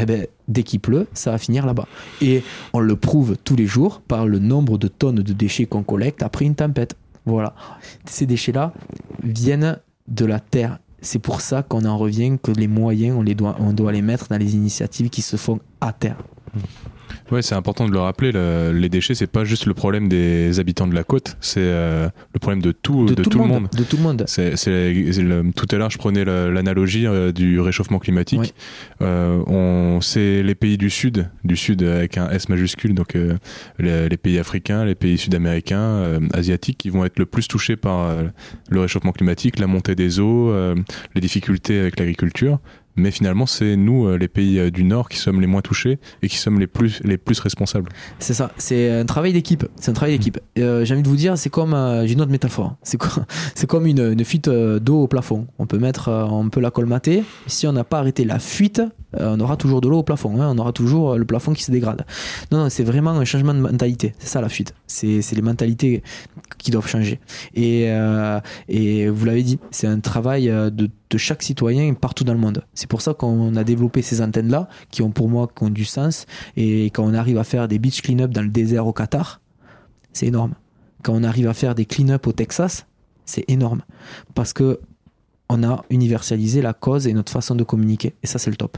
eh ben, dès qu'il pleut, ça va finir là-bas. Et on le prouve tous les jours par le nombre de tonnes de déchets qu'on collecte après une tempête. Voilà. Ces déchets-là viennent de la terre. C'est pour ça qu'on en revient que les moyens, on, doit les mettre dans les initiatives qui se font à terre. Ouais, c'est important de le rappeler. le- les déchets, c'est pas juste le problème des habitants de la côte, c'est euh, le problème de tout, de, tout, le monde. De tout le monde. C'est, tout à l'heure, je prenais l'analogie euh, du réchauffement climatique. Euh, on, c'est les pays du Sud, du Sud avec un S majuscule, donc les, les pays africains, les pays sud-américains, asiatiques, qui vont être le plus touchés par le réchauffement climatique, la montée des eaux, les difficultés avec l'agriculture. Mais finalement, c'est nous, euh, les pays euh, du Nord, qui sommes les moins touchés et qui sommes les plus, les plus responsables. C'est ça, c'est un travail d'équipe. C'est un travail d'équipe. Euh, J'ai envie de vous dire, c'est comme, euh, j'ai une autre métaphore. C'est quoi C'est comme une, une fuite d'eau au plafond. On peut mettre, on peut la colmater. Si on n'a pas arrêté la fuite, on aura toujours de l'eau au plafond, hein. on aura toujours le plafond qui se dégrade. Non, non c'est vraiment un changement de mentalité. C'est ça la fuite. C'est les mentalités qui doivent changer. Et, et vous l'avez dit, c'est un travail de, de, chaque citoyen partout dans le monde. C'est pour ça qu'on a développé ces antennes-là, qui ont pour moi qui ont du sens. Et quand on arrive à faire des beach clean-up dans le désert au Qatar, c'est énorme. Quand on arrive à faire des clean-up au Texas, c'est énorme. Parce que on a universalisé la cause et notre façon de communiquer. Et ça, c'est le top.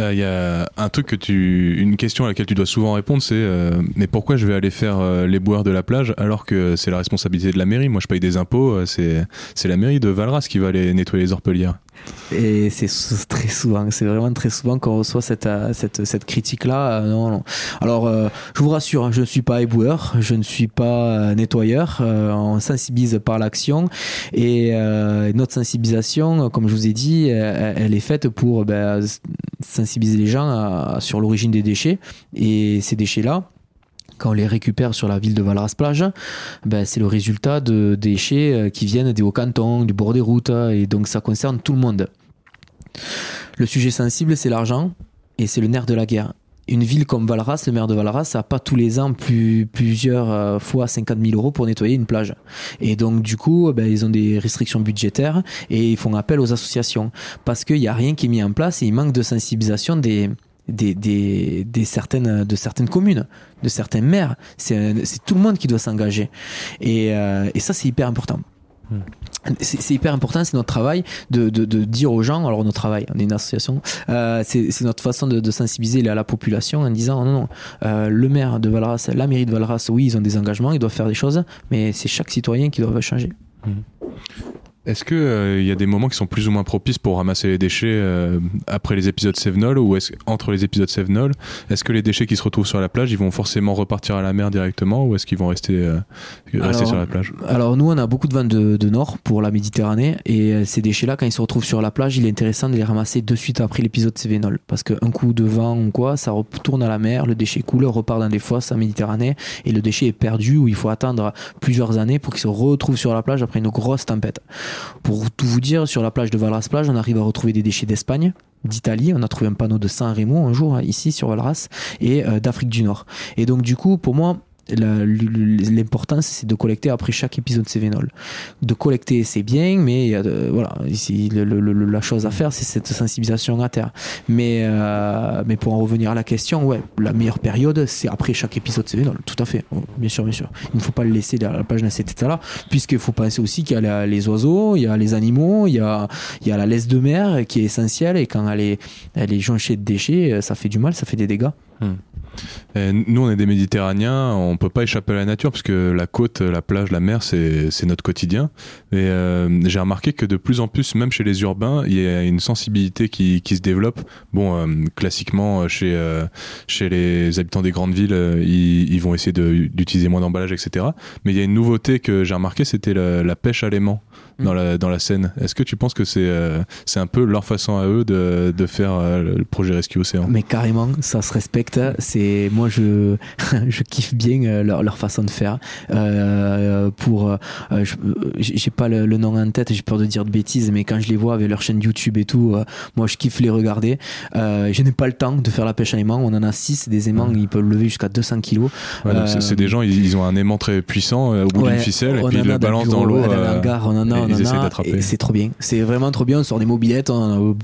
euh, y a un truc que tu, une question à laquelle tu dois souvent répondre, c'est euh, mais pourquoi je vais aller faire euh, les boueurs de la plage alors que c'est la responsabilité de la mairie? Moi, je paye des impôts, c'est c'est la mairie de Valras qui va aller nettoyer les orpelières. Et c'est très souvent, c'est vraiment très souvent qu'on reçoit cette, euh, cette, critique-là. Euh, non. Alors, euh, je vous rassure, je ne suis pas éboueur, je ne suis pas nettoyeur. on sensibilise par l'action et notre sensibilisation, comme je vous ai dit, elle, est faite pour ben, sensibiliser les gens sur l'origine des déchets et ces déchets-là quand on les récupère sur la ville de Valras-Plage, ben, c'est le résultat de déchets euh, qui viennent des hauts-cantons, du bord des routes, et donc ça concerne tout le monde. Le sujet sensible, c'est l'argent, et c'est le nerf de la guerre. Une ville comme Valras, le maire de Valras, n'a pas tous les ans plus, plusieurs euh, fois 50 000 euros pour nettoyer une plage. Et donc, du coup, ben, ils ont des restrictions budgétaires et ils font appel aux associations. Parce qu'il n'y a rien qui est mis en place et il manque de sensibilisation des, des, des, des, certaines, de certaines communes, de certains maires. C'est tout le monde qui doit s'engager. Et, euh, et ça, c'est hyper important. C'est hyper important, c'est notre travail de, dire aux gens, alors notre travail, on est une association, euh, c'est notre façon de, sensibiliser la, la, population en disant non, non, euh, le maire de Valras, la mairie de Valras, oui, ils ont des engagements, ils doivent faire des choses, mais c'est chaque citoyen qui doit changer. Hmm. Est-ce qu'il il euh, y a des moments qui sont plus ou moins propices pour ramasser les déchets euh, après les épisodes Sevenol ou est entre les épisodes Sevenol Est-ce que les déchets qui se retrouvent sur la plage, ils vont forcément repartir à la mer directement ou est-ce qu'ils vont rester, euh, rester sur la plage? Alors nous, on a beaucoup de vents de, de, nord pour la Méditerranée et ces déchets-là, quand ils se retrouvent sur la plage, il est intéressant de les ramasser de suite après l'épisode Sevenol parce qu'un coup de vent ou quoi, ça retourne à la mer, le déchet coule, repart dans les fosses en Méditerranée et le déchet est perdu où il faut attendre plusieurs années pour qu'il se retrouve sur la plage après une grosse tempête. Pour tout vous dire, sur la plage de Valras Plage, on arrive à retrouver des déchets d'Espagne, d'Italie. On a trouvé un panneau de Saint Remo un jour ici sur Valras et euh, d'Afrique du Nord. Et donc du coup, pour moi, l'important c'est de collecter après chaque épisode Cévenol. De collecter c'est bien, mais euh, voilà, ici la chose à faire c'est cette sensibilisation à terre. Mais euh, mais pour en revenir à la question, ouais, la meilleure période c'est après chaque épisode Cévenol, tout à fait, bien sûr, bien sûr. Il ne faut pas le laisser à la page dans cet état-là, puisqu'il faut penser aussi qu'il y a les oiseaux, il y a les animaux, il y a il y a la laisse de mer qui est essentielle et quand elle est elle est jonchée de déchets, ça fait du mal, ça fait des dégâts. Hmm nous, on est des Méditerranéens, on peut pas échapper à la nature parce que la côte, la plage, la mer, c'est notre quotidien. Et euh, j'ai remarqué que de plus en plus, même chez les urbains, il y a une sensibilité qui, qui se développe. Bon, euh, classiquement, chez, euh, chez les habitants des grandes villes, ils, ils, vont essayer d'utiliser moins d'emballage, etc. Mais il y a une nouveauté que j'ai remarqué, c'était la, la, pêche à l'aimant dans, la, dans la scène. Est-ce que tu penses que c'est c'est un peu leur façon à eux de, de faire le projet Rescue Océan? Mais carrément, ça se respecte. C'est moi je, je kiffe bien euh, leur, leur façon de faire. Euh, pour, euh, j'ai pas le, nom en tête, j'ai peur de dire de bêtises, mais quand je les vois avec leur chaîne YouTube et tout, moi je kiffe les regarder. je n'ai pas le temps de faire la pêche à aimant. On en a 6 des aimants, ils peuvent lever jusqu'à 200 kilos. c'est des gens, ils, ont un aimant très puissant au bout d'une ficelle et puis ils le balancent dans l'eau. on en a, on en a. C'est trop bien. C'est vraiment trop bien. On sort des mobilettes.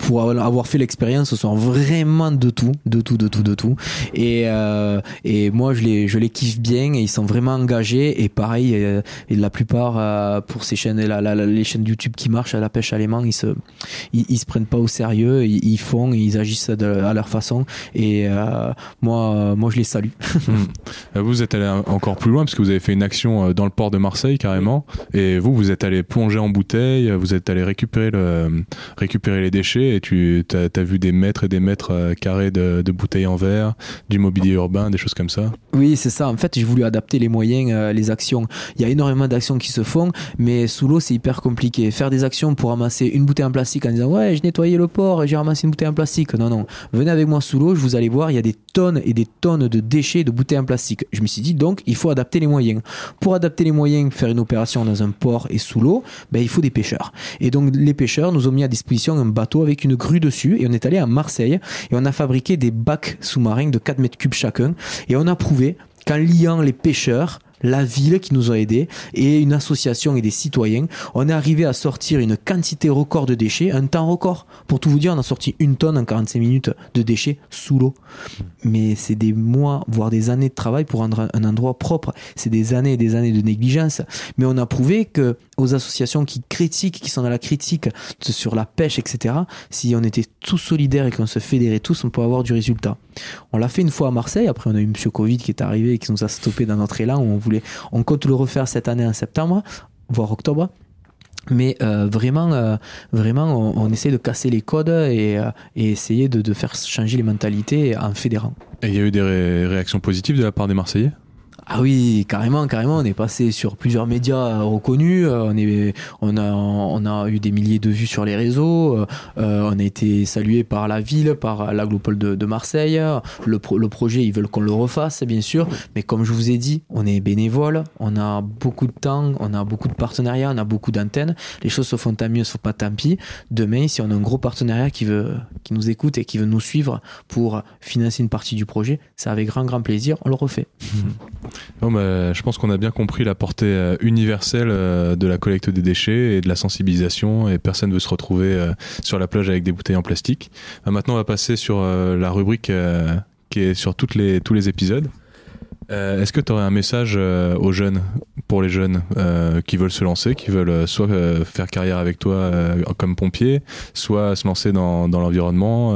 pour avoir fait l'expérience, on sort vraiment de tout, de tout, de tout, de tout. Et euh, et moi, je les, je les kiffe bien et ils sont vraiment engagés. Et pareil, euh, et la plupart euh, pour ces chaînes, la, la, les chaînes YouTube qui marchent à la pêche à l'aimant, ils se, ils, se prennent pas au sérieux. Ils, font, ils agissent à leur façon. Et moi, moi, je les salue. Hmm. vous êtes allé encore plus loin parce que vous avez fait une action dans le port de Marseille carrément. Et vous, vous êtes allé plonger en bouteille. Vous êtes allé récupérer le, récupérer les déchets et tu as, as vu des mètres et des mètres carrés de, de bouteilles en verre, du mobilier urbain, des choses comme ça? Oui, c'est ça. En fait, j'ai voulu adapter les moyens, euh, les actions. Il y a énormément d'actions qui se font, mais sous l'eau, c'est hyper compliqué. Faire des actions pour ramasser une bouteille en plastique en disant Ouais, j'ai nettoyé le port et j'ai ramassé une bouteille en plastique. Non, non. Venez avec moi sous l'eau, je vous allez voir, il y a des tonnes et des tonnes de déchets de bouteilles en plastique. Je me suis dit donc, il faut adapter les moyens. Pour adapter les moyens, faire une opération dans un port et sous l'eau, ben, il faut des pêcheurs. Et donc les pêcheurs nous ont mis à disposition un bateau avec une grue dessus et on est allé à Marseille et on a fabriqué des bacs sous-marins de 4 mètres cubes chacun et on a prouvé qu'en liant les pêcheurs la ville qui nous a aidés et une association et des citoyens, on est arrivé à sortir une quantité record de déchets, un temps record. Pour tout vous dire, on a sorti une tonne en 45 minutes de déchets sous l'eau. Mais c'est des mois, voire des années de travail pour rendre un endroit propre. C'est des années et des années de négligence. Mais on a prouvé que aux associations qui critiquent, qui sont dans la critique sur la pêche, etc., si on était tous solidaires et qu'on se fédérait tous, on peut avoir du résultat. On l'a fait une fois à Marseille, après on a eu M. Covid qui est arrivé et qui nous a stoppé dans notre élan, où on voulait, on compte le refaire cette année en septembre, voire octobre. Mais euh, vraiment, euh, vraiment, on, essaie de casser les codes et, euh, essayer de, faire changer les mentalités en fédérant. Et il y a eu des ré réactions positives de la part des Marseillais? Ah oui, carrément, carrément. On est passé sur plusieurs médias reconnus. On, est, on, a, on a eu des milliers de vues sur les réseaux. Euh, on a été salué par la ville, par l'aglopole de, de Marseille. Le, pro, le projet, ils veulent qu'on le refasse, bien sûr. Mais comme je vous ai dit, on est bénévole. On a beaucoup de temps, on a beaucoup de partenariats, on a beaucoup d'antennes. Les choses se font tant mieux, se font pas tant pis. Demain, si on a un gros partenariat qui, veut, qui nous écoute et qui veut nous suivre pour financer une partie du projet, c'est avec grand, grand plaisir. On le refait. Non, bah, je pense qu'on a bien compris la portée euh, universelle euh, de la collecte des déchets et de la sensibilisation et personne ne veut se retrouver euh, sur la plage avec des bouteilles en plastique. Maintenant, on va passer sur la rubrique qui est sur les, tous les épisodes. Est-ce que tu aurais un message aux jeunes, pour les jeunes qui veulent se lancer, qui veulent soit faire carrière avec toi comme pompier, soit se lancer dans, dans l'environnement,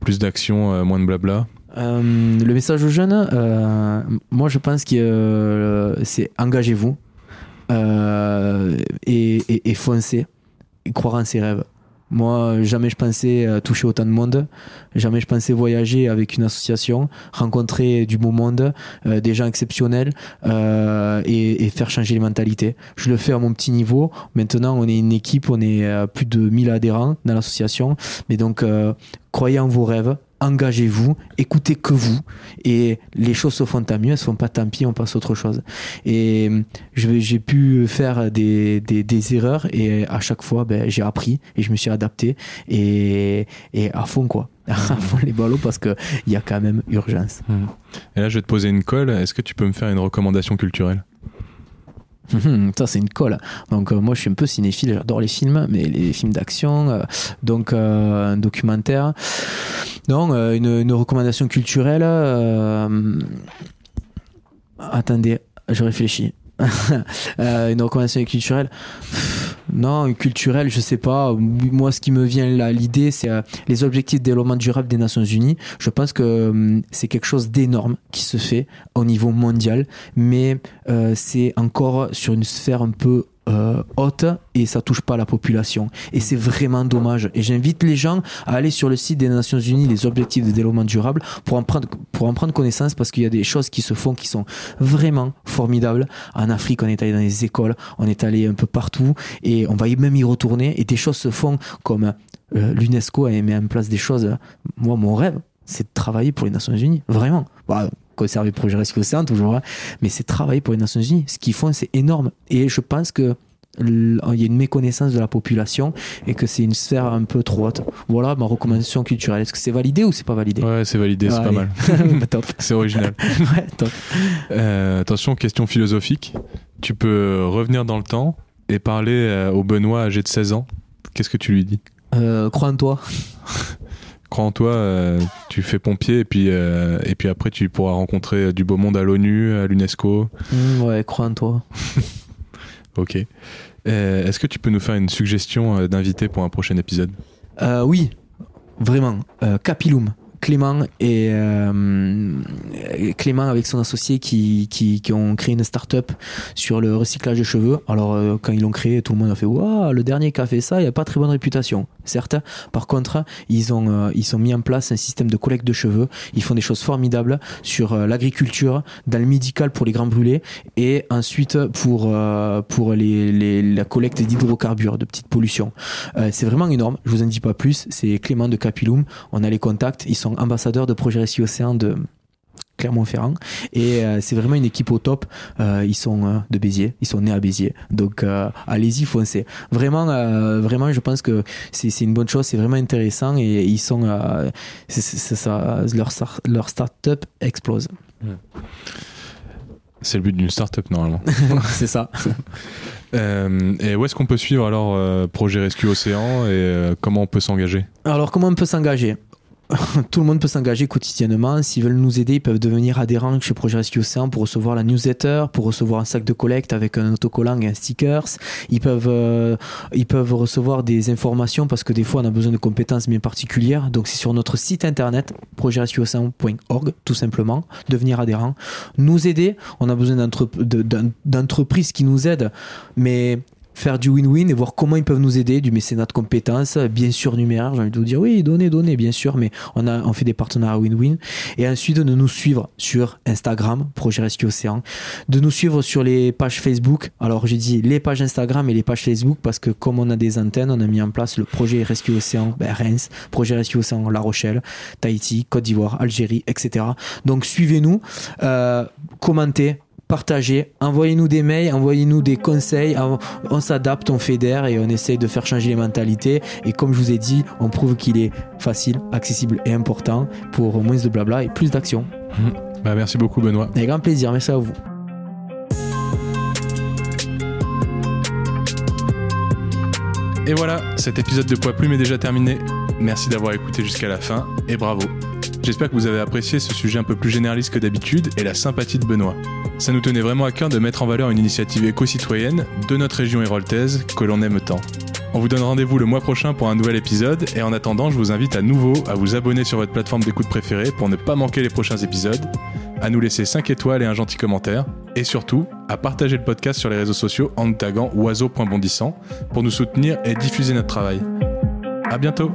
plus d'action, moins de blabla? Euh, le message aux jeunes, euh, moi je pense que euh, c'est engagez-vous et, foncez, et croire en ses rêves. Moi, jamais je pensais toucher autant de monde, jamais je pensais voyager avec une association, rencontrer du beau monde, des gens exceptionnels et, et, faire changer les mentalités. Je le fais à mon petit niveau. Maintenant, on est une équipe, on est plus de 1000 adhérents dans l'association. Mais donc, croyez en vos rêves, engagez-vous, écoutez que vous, et les choses se font tant mieux, elles se font pas tant pis, on passe à autre chose. Et j'ai pu faire des, des, des, erreurs, et à chaque fois, ben, j'ai appris, et je me suis adapté, et, et à fond, quoi. à fond les ballots, parce qu'il y a quand même urgence. Mmh. Et là, je vais te poser une colle, est-ce que tu peux me faire une recommandation culturelle? Ça c'est une colle. Donc euh, moi je suis un peu cinéphile, j'adore les films, mais les films d'action, euh, donc euh, un documentaire. Non, une, une, recommandation culturelle. attendez, je réfléchis. une recommandation culturelle. Non, culturel, je sais pas. Moi, ce qui me vient là, l'idée, c'est euh, les objectifs de développement durable des Nations Unies. Je pense que hum, c'est quelque chose d'énorme qui se fait au niveau mondial, mais euh, c'est encore sur une sphère un peu euh, haute et ça touche pas la population. Et c'est vraiment dommage. Et j'invite les gens à aller sur le site des Nations Unies, les objectifs de développement durable, pour en prendre, pour en prendre connaissance parce qu'il y a des choses qui se font qui sont vraiment formidables. En Afrique, on est allé dans les écoles, on est allé un peu partout et on va même y retourner et des choses se font comme euh, l'UNESCO a mis en place des choses. Moi, mon rêve, c'est de travailler pour les Nations Unies. Vraiment. Bah, conserver projet Rescue Océan toujours, hein. mais c'est travailler pour les Nations Unies. Ce qu'ils font, c'est énorme. Et je pense que il y a une méconnaissance de la population et que c'est une sphère un peu trop haute. Voilà ma recommandation culturelle. Est-ce que c'est validé ou c'est pas validé? Ouais, c'est validé, c'est pas mal. c'est original. ouais, top. Euh, attention, question philosophique. Tu peux revenir dans le temps et parler euh, au Benoît âgé de 16 ans. Qu'est-ce que tu lui dis? Euh, Crois en toi. Crois en toi, euh, tu fais pompier et puis, euh, et puis après tu pourras rencontrer du beau monde à l'ONU, à l'UNESCO. Mmh, ouais, crois en toi. ok. Euh, est-ce que tu peux nous faire une suggestion d'invité pour un prochain épisode? Oui, vraiment. Capilum. Clément et Clément avec son associé qui, qui, ont créé une start-up sur le recyclage de cheveux. Alors quand ils l'ont créé, tout le monde a fait waouh, le dernier qui a fait ça, il a pas très bonne réputation certes. Par contre, ils ont, euh, ils ont mis en place un système de collecte de cheveux. Ils font des choses formidables sur euh, l'agriculture, dans le médical pour les grands brûlés et ensuite pour, euh, pour les, la collecte d'hydrocarbures, de petites pollutions. c'est vraiment énorme. Je vous en dis pas plus. C'est Clément de Capilum. On a les contacts. Ambassadeurs de Projet Récit Océan de Clermont-Ferrand. Et c'est vraiment une équipe au top. ils sont de Béziers, ils sont nés à Béziers. Donc allez-y, foncez. Vraiment, vraiment, je pense que c'est une bonne chose, c'est vraiment intéressant et ils sont, ça, leur, leur start-up explose. Hmm. C'est le but d'une start-up normalement. c'est ça. Euh, et où est-ce qu'on peut suivre alors euh, Projet Rescue Océan et euh, comment on peut s'engager? Alors comment on peut s'engager? tout le monde peut s'engager quotidiennement. S'ils veulent nous aider, ils peuvent devenir adhérents chez Projet Rescue Océan pour recevoir la newsletter, pour recevoir un sac de collecte avec un autocollant et un stickers. Ils peuvent, euh, ils peuvent recevoir des informations parce que des fois on a besoin de compétences bien particulières. Donc c'est sur notre site internet projetrescueocéan.org tout simplement. Devenir adhérent, nous aider. On a besoin d'entreprises qui nous aident, mais faire du win-win et voir comment ils peuvent nous aider, du mécénat de compétences, bien sûr numéraire, j'ai envie de vous dire oui, donnez, donnez, bien sûr, mais on a on fait des partenariats win-win. Et ensuite de nous suivre sur Instagram, Projet Rescue Océan, de nous suivre sur les pages Facebook. Alors j'ai dit les pages Instagram et les pages Facebook parce que comme on a des antennes, on a mis en place le projet Rescue Océan ben, Reims, projet Rescue Océan La Rochelle, Tahiti, Côte d'Ivoire, Algérie, etc. Donc suivez-nous, euh, commentez, partagez, envoyez-nous des mails, envoyez-nous des conseils, on s'adapte, on fédère et on essaye de faire changer les mentalités. Et comme je vous ai dit, on prouve qu'il est facile, accessible et important pour moins de blabla et plus d'action. Mmh. Bah, merci beaucoup Benoît. Avec grand plaisir, merci à vous. Et voilà, cet épisode de Poids Plume est déjà terminé. Merci d'avoir écouté jusqu'à la fin et bravo. J'espère que vous avez apprécié ce sujet un peu plus généraliste que d'habitude et la sympathie de Benoît. Ça nous tenait vraiment à cœur de mettre en valeur une initiative éco-citoyenne de notre région héroltaise que l'on aime tant. On vous donne rendez-vous le mois prochain pour un nouvel épisode et en attendant, je vous invite à nouveau à vous abonner sur votre plateforme d'écoute préférée pour ne pas manquer les prochains épisodes, à nous laisser 5 étoiles et un gentil commentaire et surtout à partager le podcast sur les réseaux sociaux en nous taguant oiseau.bondissant pour nous soutenir et diffuser notre travail. À bientôt!